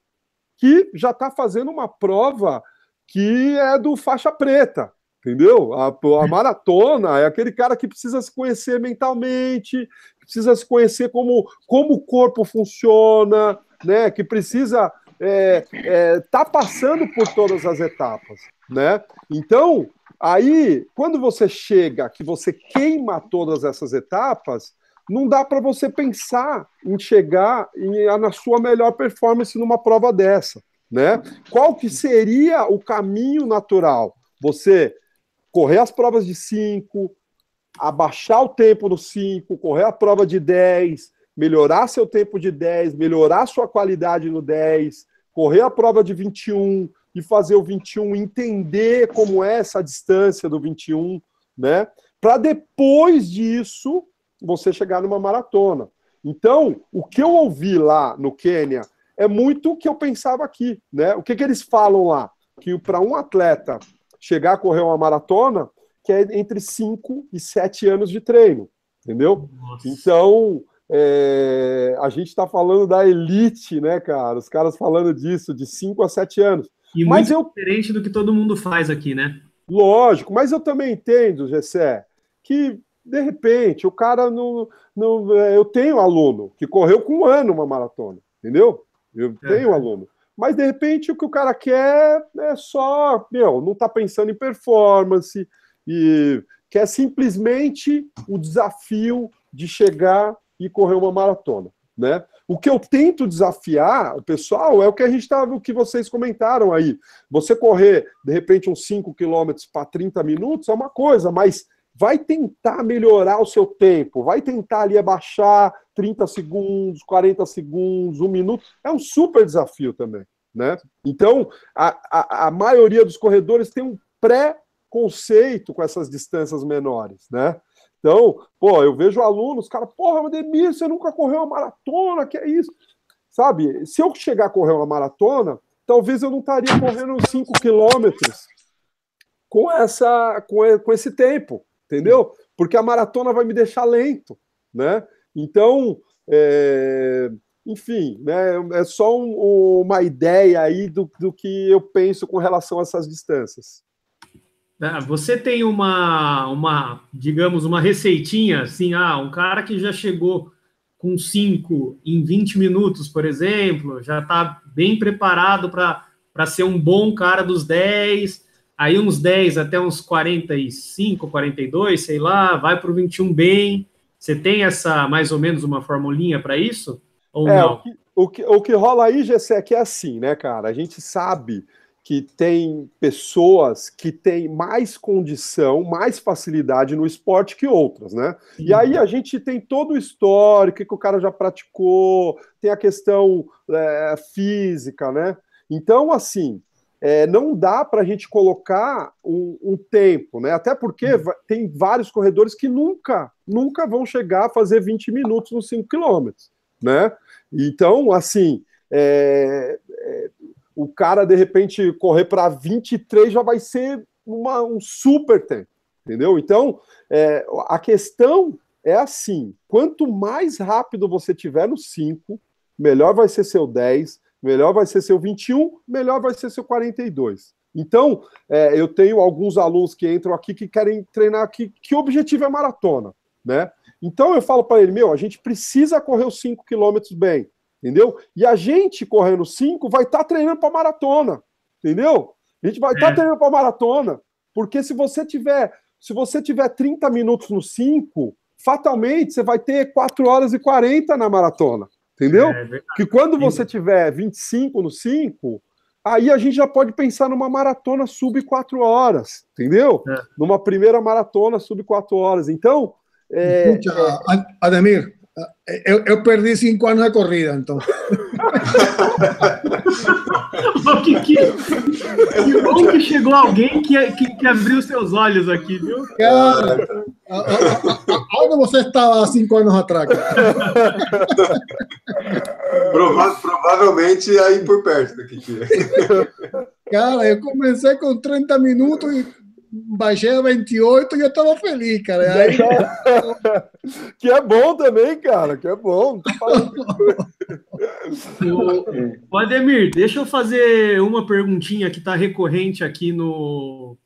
que já está fazendo uma prova que é do faixa preta, entendeu? A, a, maratona é aquele cara que precisa se conhecer mentalmente, precisa se conhecer como, como o corpo funciona, né? Que precisa é, é, tá passando por todas as etapas, né? Então, aí, quando você chega, que você queima todas essas etapas, não dá para você pensar em chegar em, na sua melhor performance numa prova dessa, né? Qual que seria o caminho natural? Você correr as provas de 5, abaixar o tempo no 5, correr a prova de 10, melhorar seu tempo de 10, melhorar sua qualidade no 10, correr a prova de 21 e fazer o 21, entender como é essa distância do 21, né? Para depois disso você chegar numa maratona. Então, o que eu ouvi lá no Quênia é muito o que eu pensava aqui, né? O que, que eles falam lá? Que para um atleta chegar a correr uma maratona, que é entre 5 e 7 anos de treino, entendeu? Nossa. Então, é, a gente está falando da elite, né, cara? Os caras falando disso, de 5 a 7 anos. E mas eu... diferente do que todo mundo faz aqui, né? Lógico, mas eu também entendo, Gessé, que de repente o cara não, não. É, eu tenho aluno que correu com um ano uma maratona, entendeu? Eu é. tenho aluno. Mas de repente o que o cara quer é só, meu, não está pensando em performance e quer simplesmente o desafio de chegar e correr uma maratona. Né? O que eu tento desafiar o pessoal é o que a gente estava, o que vocês comentaram aí. Você correr, de repente, uns 5 quilômetros para 30 minutos é uma coisa, mas vai tentar melhorar o seu tempo, vai tentar ali abaixar 30 segundos, 40 segundos, um minuto. É um super desafio também. Né? Então, a, a, a maioria dos corredores tem um pré-conceito com essas distâncias menores. Né? Então, pô, eu vejo alunos, cara, porra, Ademir, você nunca correu uma maratona, que é isso? Sabe, se eu chegar a correr uma maratona, talvez eu não estaria correndo 5 quilômetros com, essa, com, com esse tempo, entendeu? Porque a maratona vai me deixar lento, né? Então, é, enfim, né, é só um, uma ideia aí do, do que eu penso com relação a essas distâncias. É, você tem uma, uma, digamos, uma receitinha, assim, ah, um cara que já chegou com 5 em 20 minutos, por exemplo, já está bem preparado para ser um bom cara dos 10, aí uns 10 até uns 45, 42, sei lá, vai para o 21 bem. Você tem essa, mais ou menos, uma formulinha para isso? Ou é, não? O que, o que, o que rola aí, Gessé, é que é assim, né, cara? A gente sabe que tem pessoas que têm mais condição, mais facilidade no esporte que outras, né? Sim. E aí a gente tem todo o histórico que o cara já praticou, tem a questão é, física, né? Então, assim, é, não dá para a gente colocar um, um, tempo, né? Até porque tem vários corredores que nunca, nunca vão chegar a fazer 20 minutos nos 5 quilômetros, né? Então, assim, é, é o cara, de repente, correr para 23 já vai ser uma, um super tempo, entendeu? Então, é, a questão é assim: quanto mais rápido você tiver no 5, melhor vai ser seu 10, melhor vai ser seu 21, melhor vai ser seu 42. Então, é, eu tenho alguns alunos que entram aqui que querem treinar aqui, que objetivo é maratona, né? Então eu falo para ele, meu, a gente precisa correr os 5 quilômetros bem entendeu? E a gente correndo 5 vai estar tá treinando para maratona, entendeu? A gente vai estar tá é. treinando para maratona, porque se você tiver, se você tiver 30 minutos no 5, fatalmente você vai ter 4 horas e 40 na maratona, entendeu? É, que quando você tiver 25 no 5, aí a gente já pode pensar numa maratona sub 4 horas, entendeu? É. Numa primeira maratona sub 4 horas. Então, é, Escucha, Ademir, eu, eu, perdi cinco anos de corrida, então. que, que, que bom que chegou alguém que, que, que, abriu seus olhos aqui, viu? Cara, onde você estava há cinco anos atrás? Prova provavelmente aí por perto daqui. Cara, eu comecei com 30 minutos e baixei a 28 e eu tava feliz, cara. Aí... *laughs* que é bom também, cara, que é bom. *laughs* o, Ademir, deixa eu fazer uma perguntinha que está recorrente aqui no,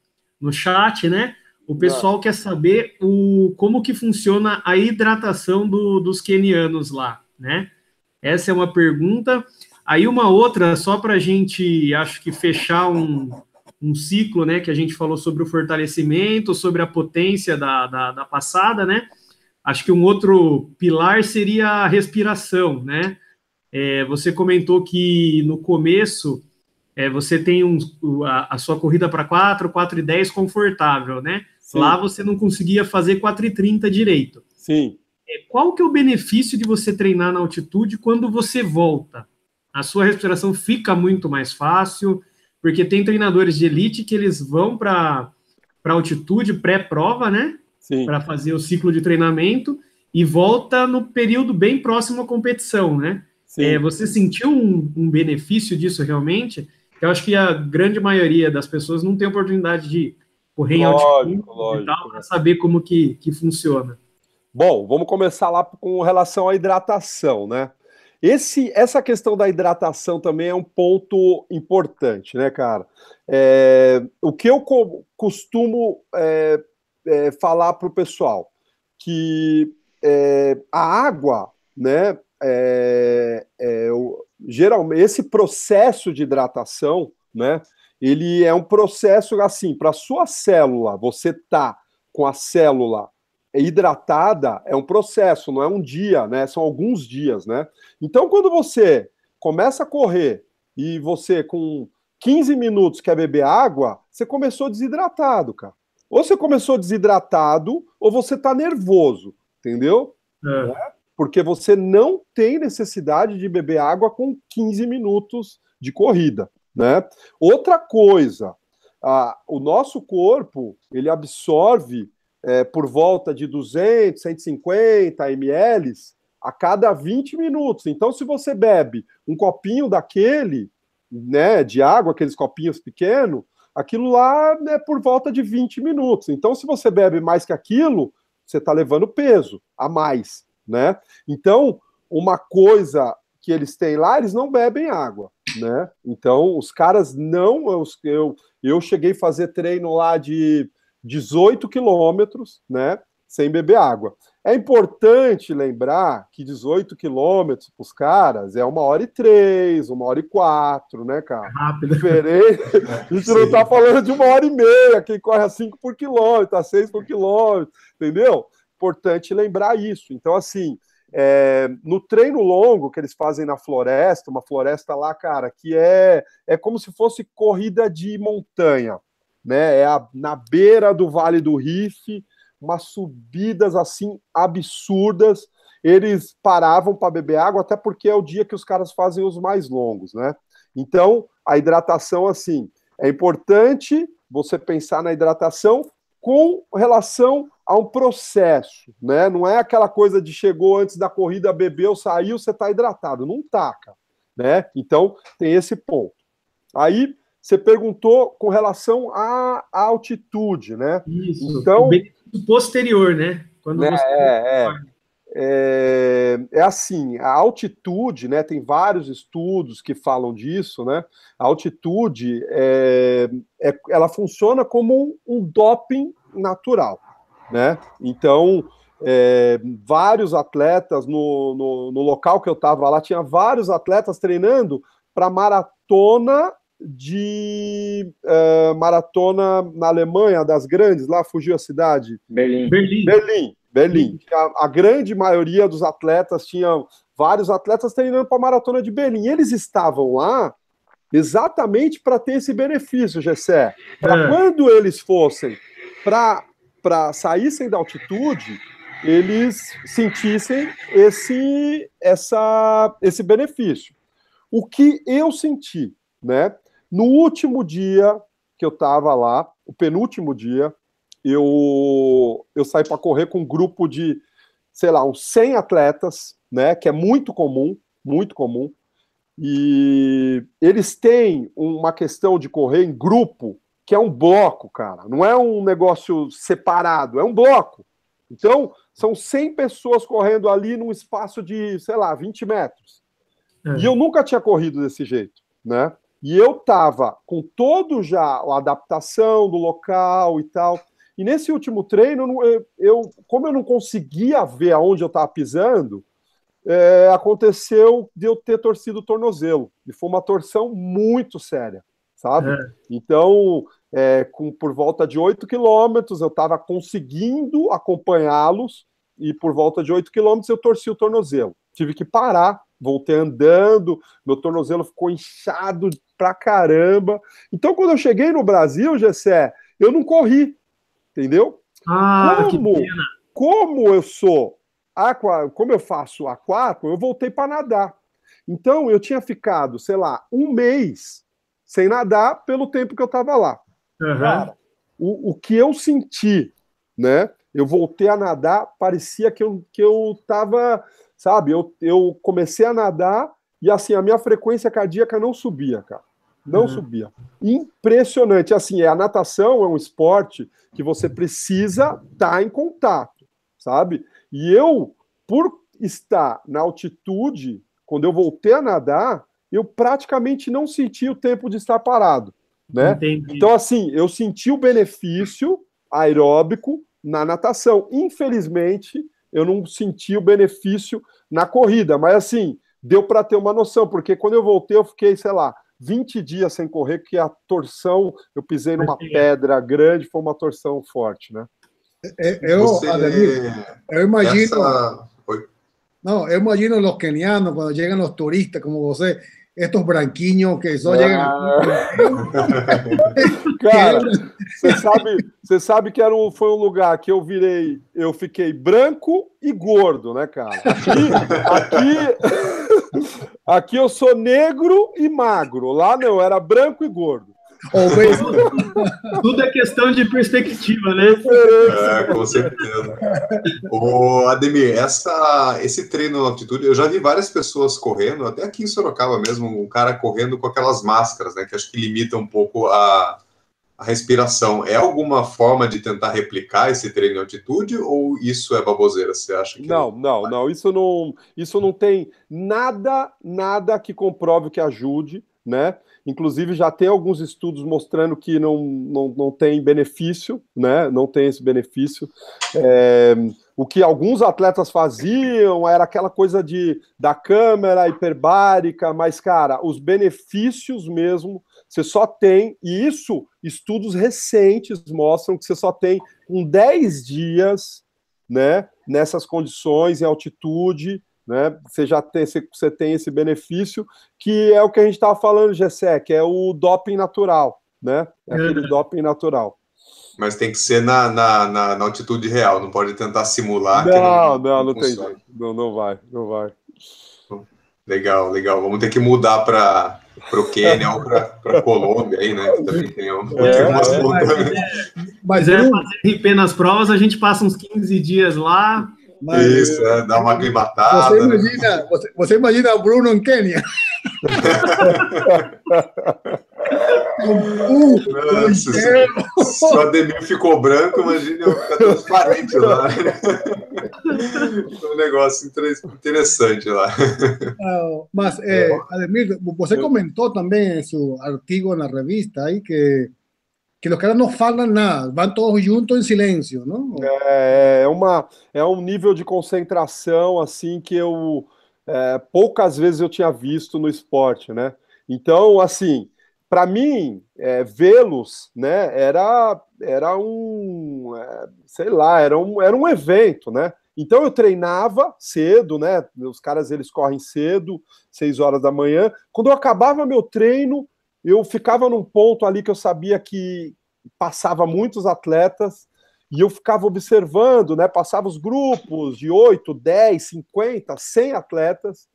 no chat, né? O pessoal ah. quer saber o, como que funciona a hidratação do, dos quenianos lá, né? Essa é uma pergunta. Aí uma outra, só para a gente, acho que fechar um, um ciclo, né, que a gente falou sobre o fortalecimento, sobre a potência da, da, da, passada, né? Acho que um outro pilar seria a respiração, né? É, você comentou que no começo é, você tem um, a, a sua corrida para 4, 4 e 10 confortável, né? Sim. Lá você não conseguia fazer 4 e 30 direito. Sim. É, qual que é o benefício de você treinar na altitude quando você volta? A sua respiração fica muito mais fácil, porque tem treinadores de elite que eles vão para altitude pré-prova, né? Para fazer o ciclo de treinamento e volta no período bem próximo à competição, né? É, você sentiu um, um, benefício disso realmente? Eu acho que a grande maioria das pessoas não tem oportunidade de correr em altitude para saber como que, que funciona. Bom, vamos começar lá com relação à hidratação, né? Esse, essa questão da hidratação também é um ponto importante, né, cara? É, o que eu co costumo é, é, falar para o pessoal que é, a água, né, é, é, geralmente esse processo de hidratação, né, ele é um processo assim para sua célula, você tá com a célula hidratada é um processo, não é um dia, né? São alguns dias, né? Então, quando você começa a correr e você com 15 minutos quer beber água, você começou desidratado, cara. Ou você começou desidratado, ou você tá nervoso, entendeu? É. Né? Porque você não tem necessidade de beber água com 15 minutos de corrida, né? Outra coisa, a, o nosso corpo, ele absorve é, por volta de 200, 150 ml a cada 20 minutos. Então, se você bebe um copinho daquele, né, de água, aqueles copinhos pequenos, aquilo lá é por volta de 20 minutos. Então, se você bebe mais que aquilo, você está levando peso a mais, né? Então, uma coisa que eles têm lá, eles não bebem água, né? Então, os caras não. Eu, eu, cheguei a fazer treino lá de 18 quilômetros, né? Sem beber água. É importante lembrar que 18 quilômetros para os caras é uma hora e três, uma hora e quatro, né, cara? É rápido. Diferente. *laughs* A gente não está falando de uma hora e meia, quem corre a 5 por quilômetro, a 6 por quilômetro, entendeu? Importante lembrar isso. Então, assim, é, no treino longo que eles fazem na floresta, uma floresta lá, cara, que é, é como se fosse corrida de montanha, né? É a, na beira do Vale do Rife, umas subidas assim absurdas. Eles paravam para beber água, até porque é o dia que os caras fazem os mais longos, né? Então, a hidratação, assim, é importante você pensar na hidratação com relação a um processo, né? Não é aquela coisa de chegou antes da corrida, bebeu, saiu, você está hidratado. Não tá, cara, né? Então, tem esse ponto. Aí, você perguntou com relação à, altitude, né? Isso. Então, o posterior, né? Quando né, você... é, é, é, é, assim, a altitude, né? Tem vários estudos que falam disso, né? A altitude, é, é ela funciona como um, um doping natural, né? Então, é, vários atletas no, no, no, local que eu estava lá, tinha vários atletas treinando para maratona de uh, maratona na Alemanha, das grandes, lá fugiu a cidade. Berlim. Berlim. Berlim. Berlim. A, a grande maioria dos atletas tinham vários atletas treinando para a maratona de Berlim. Eles estavam lá exatamente para ter esse benefício, Gessé. Para é. quando eles fossem para saíssem da altitude, eles sentissem esse, essa, esse benefício. O que eu senti, né? No último dia que eu estava lá, o penúltimo dia, eu, eu saí para correr com um grupo de, sei lá, uns 100 atletas, né, que é muito comum, muito comum. E eles têm uma questão de correr em grupo, que é um bloco, cara. Não é um negócio separado, é um bloco. Então, são 100 pessoas correndo ali num espaço de, sei lá, 20 metros. É. E eu nunca tinha corrido desse jeito, né? E eu tava com todo já a adaptação do local e tal. E nesse último treino, eu, eu como eu não conseguia ver aonde eu estava pisando, é, aconteceu de eu ter torcido o tornozelo. E foi uma torção muito séria, sabe? É. Então, é, com, por volta de 8 quilômetros, eu estava conseguindo acompanhá-los, e por volta de 8 quilômetros eu torci o tornozelo. Tive que parar voltei andando, meu tornozelo ficou inchado pra caramba. Então, quando eu cheguei no Brasil, Gessé, eu não corri, entendeu? Ah, como, como eu sou aqua, como eu faço aquático, eu voltei para nadar. Então, eu tinha ficado, sei lá, um mês sem nadar pelo tempo que eu estava lá. Uhum. Cara, o, o que eu senti, né? Eu voltei a nadar, parecia que eu, que eu tava sabe? Eu, eu comecei a nadar e assim, a minha frequência cardíaca não subia, cara. Não uhum. subia. Impressionante. Assim, é, a natação é um esporte que você precisa estar tá em contato, sabe? E eu, por estar na altitude, quando eu voltei a nadar, eu praticamente não senti o tempo de estar parado, né? Entendi. Então, assim, eu senti o benefício aeróbico na natação. Infelizmente, eu não senti o benefício na corrida, mas assim, deu para ter uma noção, porque quando eu voltei, eu fiquei, sei lá, 20 dias sem correr, que a torção, eu pisei numa pedra grande, foi uma torção forte, né? É, eu, Você, Ademir, eu imagino. Essa... Não, eu imagino os kenianos, quando chegam os turistas como você, estos branquinhos que só ah. *laughs* Cara, você sabe, você sabe que era um, foi um lugar que eu virei, eu fiquei branco e gordo, né, cara? Aqui, aqui, aqui eu sou negro e magro. Lá não, era branco e gordo. Tudo é questão de perspectiva, né? É, com certeza. O Ademir, essa, esse treino na altitude, eu já vi várias pessoas correndo, até aqui em Sorocaba mesmo, um cara correndo com aquelas máscaras, né? Que acho que limita um pouco a, a respiração. É alguma forma de tentar replicar esse treino em altitude ou isso é baboseira? Você acha que não? Não, não, não. Isso não, isso não tem nada, nada que comprove que ajude, né? Inclusive, já tem alguns estudos mostrando que não, não, não tem benefício, né? Não tem esse benefício. É, o que alguns atletas faziam era aquela coisa de da câmera hiperbárica, mas, cara, os benefícios mesmo você só tem, e isso, estudos recentes mostram que você só tem com 10 dias, né? nessas condições, em altitude, né? Você já tem, você tem esse benefício, que é o que a gente estava falando, Gessé, que é o doping natural, né? É aquele uhum. doping natural. Mas tem que ser na, na, na, na altitude real, não pode tentar simular. Não, não, não, não, não tem jeito. Não, não vai, não vai. Legal, legal. Vamos ter que mudar para o Quênia ou para a Colômbia aí, né? Que também tem, um, é, tem umas é, mas, é, mas é fazer RP nas provas, a gente passa uns 15 dias lá. Mas, Isso, é, dá uma aclimatada. Você imagina, você, você imagina o Bruno em Quênia. *laughs* Nossa, se o Ademir ficou branco, imagina eu ficar transparente lá. um negócio interessante lá. Mas, eh, Ademir, você comentou também em seu artigo na revista aí que que os caras não falam nada, vão todos juntos em silêncio, não? É, é, uma, é um nível de concentração assim que eu é, poucas vezes eu tinha visto no esporte, né? Então, assim, para mim, é, vê-los, né, era, era um, é, sei lá, era um, era um evento, né? Então eu treinava cedo, né? Os caras eles correm cedo, seis horas da manhã. Quando eu acabava meu treino, eu ficava num ponto ali que eu sabia que passava muitos atletas e eu ficava observando, né? Passava os grupos de 8, 10, 50, 100 atletas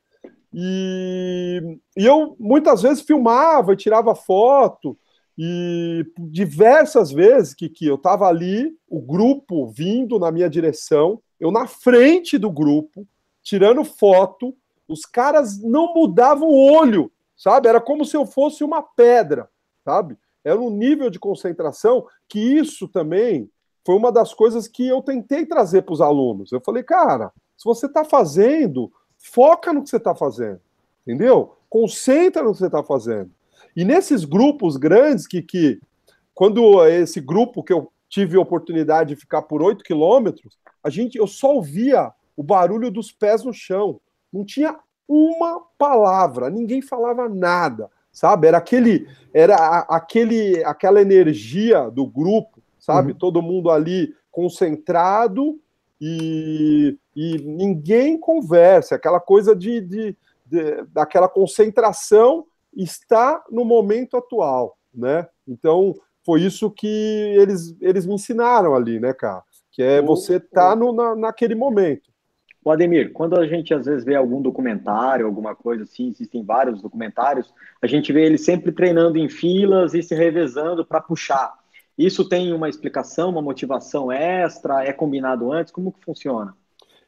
e, e eu muitas vezes filmava e tirava foto, e diversas vezes que, que eu estava ali, o grupo vindo na minha direção, eu na frente do grupo, tirando foto, os caras não mudavam o olho, sabe? Era como se eu fosse uma pedra, sabe? Era um nível de concentração que isso também foi uma das coisas que eu tentei trazer para os alunos. Eu falei, cara, se você está fazendo, Foca no que você está fazendo, entendeu? Concentra no que você está fazendo. E nesses grupos grandes que, que, quando esse grupo que eu tive a oportunidade de ficar por 8 quilômetros, a gente, eu só ouvia o barulho dos pés no chão. Não tinha uma palavra, ninguém falava nada, sabe? Era aquele, era aquele, aquela energia do grupo, sabe? Uhum. Todo mundo ali concentrado e, e ninguém conversa, aquela coisa de, de, de, daquela concentração está no momento atual, né? Então foi isso que eles, eles me ensinaram ali, né, cara? Que é você estar tá no, na, naquele momento. O Ademir, quando a gente às vezes vê algum documentário, alguma coisa assim, existem vários documentários, a gente vê ele sempre treinando em filas e se revezando para puxar. Isso tem uma explicação, uma motivação extra? É combinado antes? Como que funciona?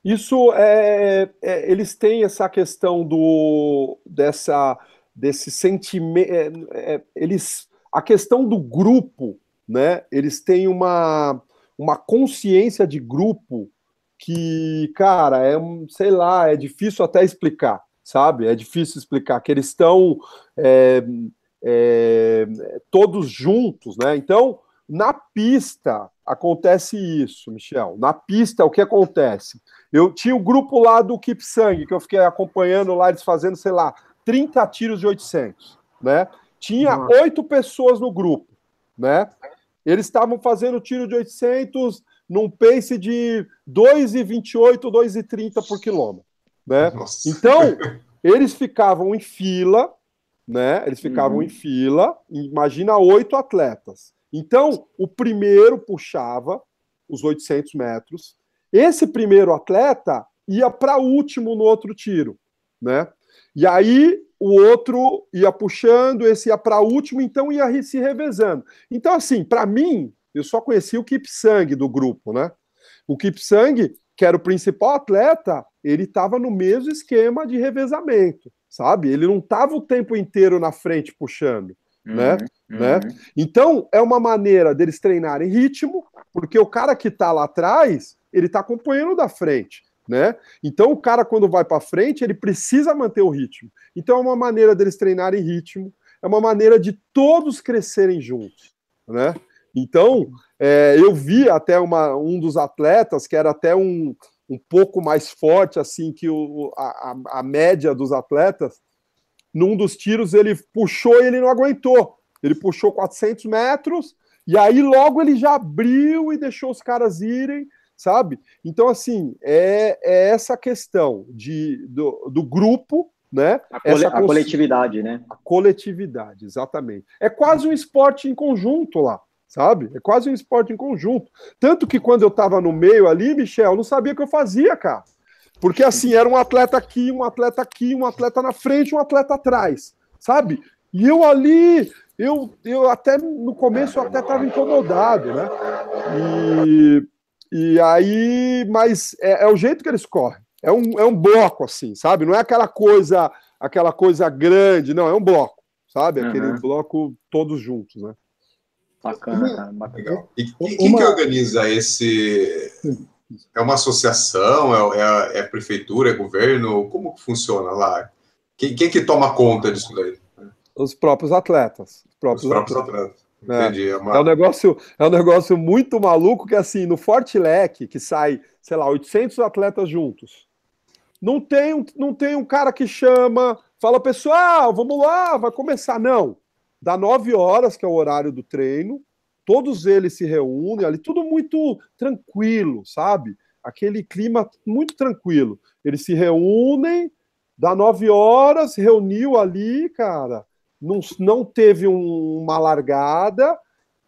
Isso é, é eles têm essa questão do dessa desse sentimento, é, é, eles a questão do grupo, né? Eles têm uma uma consciência de grupo que, cara, é sei lá, é difícil até explicar, sabe? É difícil explicar que eles estão é, é, todos juntos, né? Então na pista acontece isso, Michel. Na pista, o que acontece? Eu tinha o um grupo lá do Keep Sangue, que eu fiquei acompanhando lá, eles fazendo, sei lá, 30 tiros de 800, né? Tinha oito pessoas no grupo, né? Eles estavam fazendo tiro de 800 num pace de 2,28, 2,30 por quilômetro, né? Nossa. Então, eles ficavam em fila, né? Eles ficavam uhum. em fila, imagina oito atletas. Então, o primeiro puxava os 800 metros. Esse primeiro atleta ia para último no outro tiro, né? E aí o outro ia puxando, esse ia para último, então ia se revezando. Então, assim, para mim, eu só conhecia o Kipsang do grupo, né? O Kipsang, que era o principal atleta, ele estava no mesmo esquema de revezamento, sabe? Ele não estava o tempo inteiro na frente puxando né? Uhum, né? Uhum. Então, é uma maneira deles treinarem ritmo, porque o cara que está lá atrás, ele está acompanhando da frente, né? Então, o cara, quando vai para frente, ele precisa manter o ritmo. Então, é uma maneira deles treinarem ritmo, é uma maneira de todos crescerem juntos, né? Então, é, eu vi até uma, um dos atletas, que era até um, um pouco mais forte, assim, que o, a, a média dos atletas, num dos tiros ele puxou e ele não aguentou. Ele puxou 400 metros e aí logo ele já abriu e deixou os caras irem sabe? Então, assim, é, é essa questão de, do, do grupo, né? A, cole, a coletividade, né? A coletividade, exatamente. É quase um esporte em conjunto lá, sabe? É quase um esporte em conjunto. Tanto que quando eu estava no meio ali, Michel, eu não sabia o que eu fazia, cara. Porque assim, era um atleta aqui, um atleta aqui, um atleta na frente, um atleta atrás, sabe? E eu ali, eu, eu até no começo eu até estava incomodado, né? E, e aí, mas é, é, o jeito que eles correm. É um, é um bloco, assim, sabe? Não é aquela coisa, aquela coisa grande, não, é um bloco, sabe? Aquele uhum. bloco todos juntos, né? Bacana, cara. Bacana. E, e quem uma... que organiza esse é uma associação? É, é, é, prefeitura? É governo? Como que funciona lá? Quem, quem que toma conta disso daí? Os próprios atletas. Os próprios, os próprios atletas. atletas. É. Entendi. É, uma... é, um negócio, é um negócio muito maluco que, assim, no Forte Leque, que sai, sei lá, 800 atletas juntos, não tem, um, não tem um cara que chama, fala, pessoal, vamos lá, vai começar. Não. Dá 9 horas, que é o horário do treino, todos eles se reúnem ali, tudo muito tranquilo, sabe? Aquele clima muito tranquilo. Eles se reúnem, dá nove horas, reuniu ali, cara, não, não teve um, uma largada,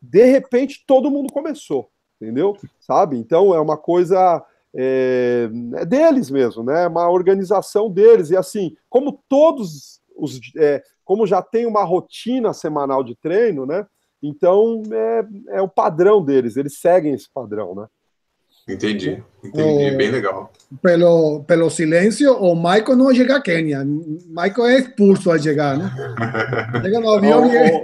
de repente todo mundo começou, entendeu? Sabe? Então é uma coisa é, é deles mesmo, né? É uma organização deles. E assim, como todos os. É, como já tem uma rotina semanal de treino, né? Então, é, é o padrão deles, eles seguem esse padrão, né? Entendi, entendi, o, bem legal. Pelo, pelo silêncio, o Michael não chega a Quênia. Michael é expulso a chegar, né? *laughs* Chega no avião o, e...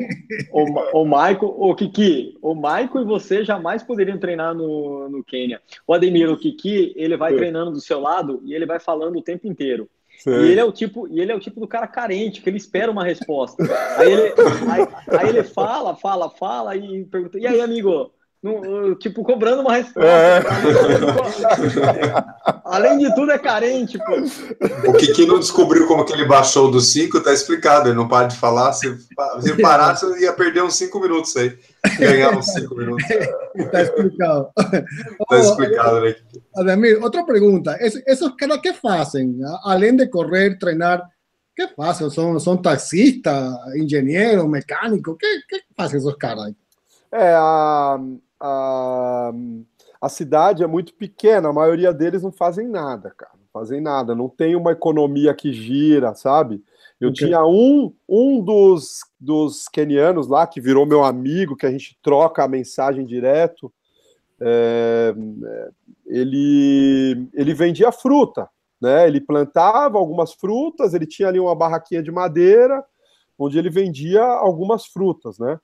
o, o, o Michael, o Kiki, o Michael e você jamais poderiam treinar no, no Quênia. O Ademir, o Kiki, ele vai treinando do seu lado e ele vai falando o tempo inteiro. Sim. E ele é o tipo, e ele é o tipo do cara carente, que ele espera uma resposta. Aí ele, aí, aí ele fala, fala, fala e pergunta: "E aí, amigo, no, tipo, cobrando uma resposta. É. *laughs* Além de tudo, é carente, pô. O Kiki não descobriu como que ele baixou do 5, tá explicado. Ele não para de falar. Se, se parar, você ia perder uns 5 minutos aí. Ganhar uns 5 minutos. *laughs* Tá explicado. Tá explicado, né? Ademir, outra pergunta. Esses caras que fazem? Além de correr, treinar, que fazem? São, são taxistas, engenheiros, mecânicos? Que, que fazem esses caras? É, a a, a cidade é muito pequena, a maioria deles não fazem nada, cara. Não fazem nada, não tem uma economia que gira, sabe? Eu okay. tinha um, um dos, dos kenianos lá que virou meu amigo, que a gente troca a mensagem direto. É, ele, ele vendia fruta, né? Ele plantava algumas frutas, ele tinha ali uma barraquinha de madeira, onde ele vendia algumas frutas, né?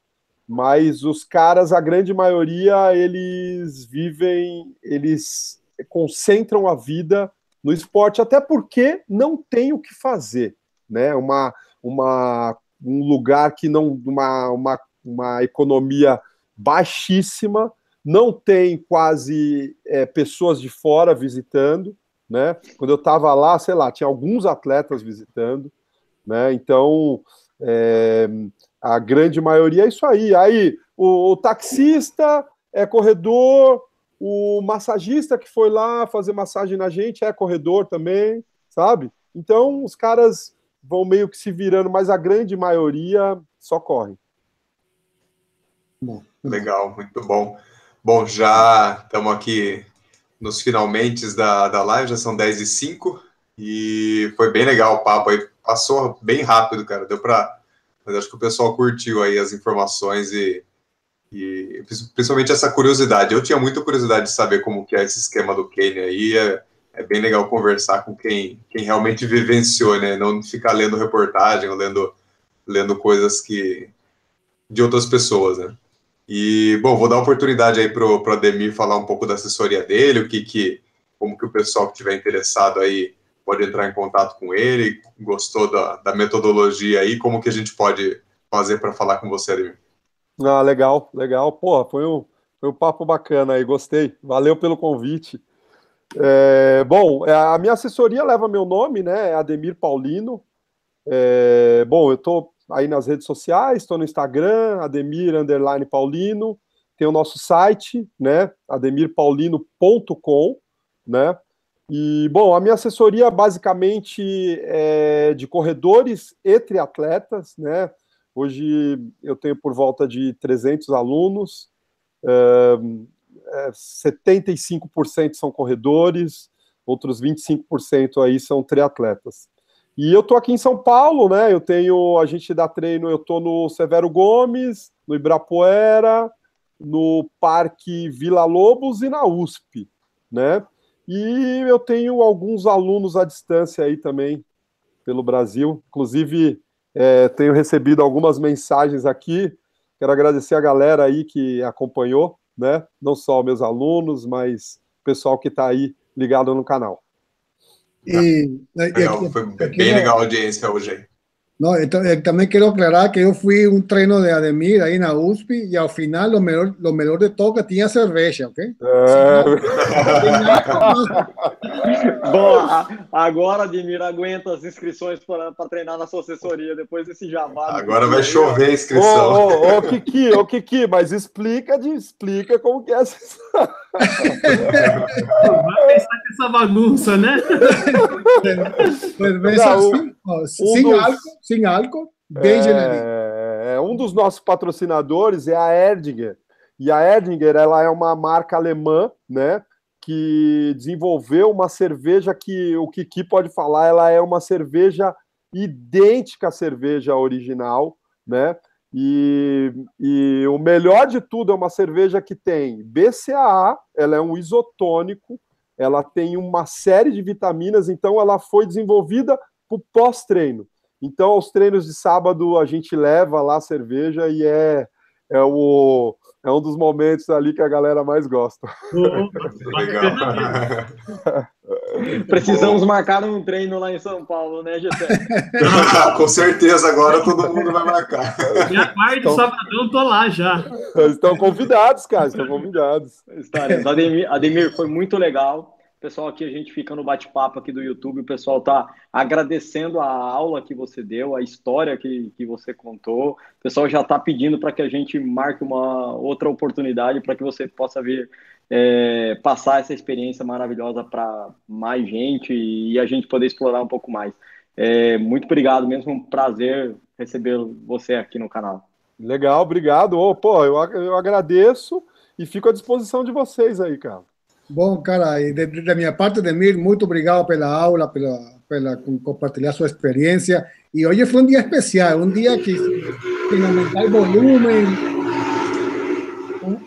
Mas os caras, a grande maioria, eles vivem, eles concentram a vida no esporte, até porque não tem o que fazer, né? Uma, uma, um lugar que não, uma, uma, uma economia baixíssima, não tem quase é, pessoas de fora visitando, né? Quando eu estava lá, sei lá, tinha alguns atletas visitando, né? Então, é, a grande maioria é isso aí. Aí o, o taxista é corredor, o massagista que foi lá fazer massagem na gente é corredor também, sabe? Então os caras vão meio que se virando, mas a grande maioria só corre. Legal, muito bom. Bom, já estamos aqui nos finalmente da, da live, já são 10 e 5 e foi bem legal o papo aí. Passou bem rápido, cara. Deu para mas acho que o pessoal curtiu aí as informações e, e principalmente essa curiosidade. Eu tinha muita curiosidade de saber como que é esse esquema do Kane aí. É, é bem legal conversar com quem, quem realmente vivenciou, né? Não ficar lendo reportagem ou lendo, lendo coisas que de outras pessoas, né? E, bom, vou dar oportunidade aí para o Ademir falar um pouco da assessoria dele, o que, que como que o pessoal que estiver interessado aí pode entrar em contato com ele, gostou da, da metodologia aí, como que a gente pode fazer para falar com você, Ademir? Ah, legal, legal. Porra, foi um, foi um papo bacana aí, gostei. Valeu pelo convite. É, bom, é, a minha assessoria leva meu nome, né? É Ademir Paulino. É, bom, eu estou aí nas redes sociais, estou no Instagram, Ademir Underline Paulino. tem o nosso site, né, ademirpaulino.com, né, e, bom, a minha assessoria basicamente é de corredores e triatletas, né, hoje eu tenho por volta de 300 alunos, é, 75% são corredores, outros 25% aí são triatletas. E eu tô aqui em São Paulo, né? Eu tenho, a gente dá treino, eu tô no Severo Gomes, no Ibirapuera, no Parque Vila Lobos e na USP, né? E eu tenho alguns alunos à distância aí também pelo Brasil. Inclusive, é, tenho recebido algumas mensagens aqui. Quero agradecer a galera aí que acompanhou, né? Não só meus alunos, mas o pessoal que está aí ligado no canal. E, legal, foi bem legal a audiência hoje aí. No, entonces, también quiero aclarar que yo fui un treno de Ademir ahí en la USP y al final lo mejor, lo mejor de todo que tinha cerveja, ok? *laughs* É. Bom, agora Ademir aguenta as inscrições para treinar na sua assessoria depois desse jabá. Agora vai chover a inscrição. Ô, ô, ô, Kiki, ô, Kiki, mas explica, de, explica como que é essa Vai pensar que essa bagunça, né? Cerveja assim, ó, sem dos... álcool sem álcool, bem é, é, um dos nossos patrocinadores é a Erdinger. E a Erdinger, ela é uma marca alemã, né? Que desenvolveu uma cerveja que o Kiki pode falar, ela é uma cerveja idêntica à cerveja original, né? E, e, o melhor de tudo é uma cerveja que tem BCAA, ela é um isotônico, ela tem uma série de vitaminas, então ela foi desenvolvida para o pós-treino. Então, aos treinos de sábado, a gente leva lá a cerveja e é, é, o, é um dos momentos ali que a galera mais gosta. Legal. *laughs* Precisamos marcar um treino lá em São Paulo, né, Gessé? *laughs* Com certeza, agora todo mundo vai marcar. a parte então, sabadão, tô lá já. Estão convidados, cara, estão convidados. Estaremos. Ademir, Ademir, foi muito legal pessoal aqui, a gente fica no bate-papo aqui do YouTube, o pessoal tá agradecendo a aula que você deu, a história que, que você contou. O pessoal já está pedindo para que a gente marque uma outra oportunidade para que você possa vir é, passar essa experiência maravilhosa para mais gente e a gente poder explorar um pouco mais. É, muito obrigado mesmo, um prazer receber você aqui no canal. Legal, obrigado. Oh, pô, eu, eu agradeço e fico à disposição de vocês aí, cara. Bom, cara, e de, da minha parte, Demir, muito obrigado pela aula, pela, pela compartilhar sua experiência. E hoje foi um dia especial, um dia que tem aumentar o volume,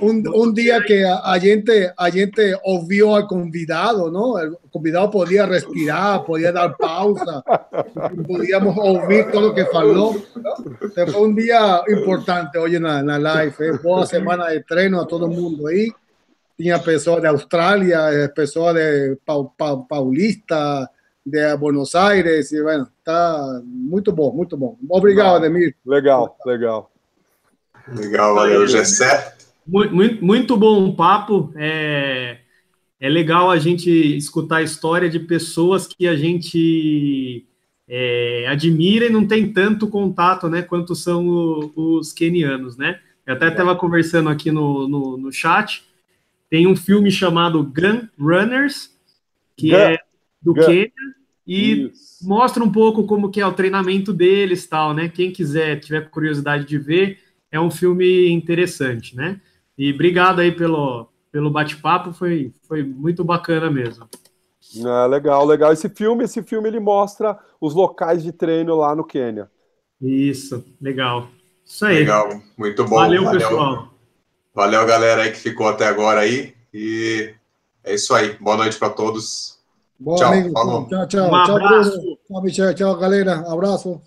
um, um, dia que a, a, gente a gente ouviu al convidado, não? O convidado podia respirar, podia dar pausa, podíamos ouvir tudo o que falou. Então, foi um dia importante hoje na, na live. Eh. Boa semana de treino a todo mundo aí tinha pessoas de Austrália, eh, pessoas de Paulista, de Buenos Aires, e, bueno, tá muito bom, muito bom. Obrigado, Ademir. Legal, legal. Legal, valeu, Gessé. Muito, muito, muito bom papo. É, é legal a gente escutar a história de pessoas que a gente é, admira e não tem tanto contato, né, quanto são o, os kenianos, né? Eu até estava conversando aqui no, no, no chat, tem um filme chamado Gun Runners, que Gun. é do Gun. Quênia, e Isso. mostra um pouco como que é o treinamento deles, tal, né? Quem quiser, tiver curiosidade de ver, é um filme interessante, né? E obrigado aí pelo, pelo bate-papo, foi, foi muito bacana mesmo. Ah, legal, legal. Esse filme, esse filme ele mostra os locais de treino lá no Quênia. Isso, legal. Isso aí. Legal, muito bom. Valeu, Valeu. pessoal. Valeu, galera aí que ficou até agora aí. E é isso aí. Boa noite para todos. Boa, tchau. Amigo. Falou. Tchau, tchau. Um tchau, Tchau, Michel. Tchau, galera. Abraço.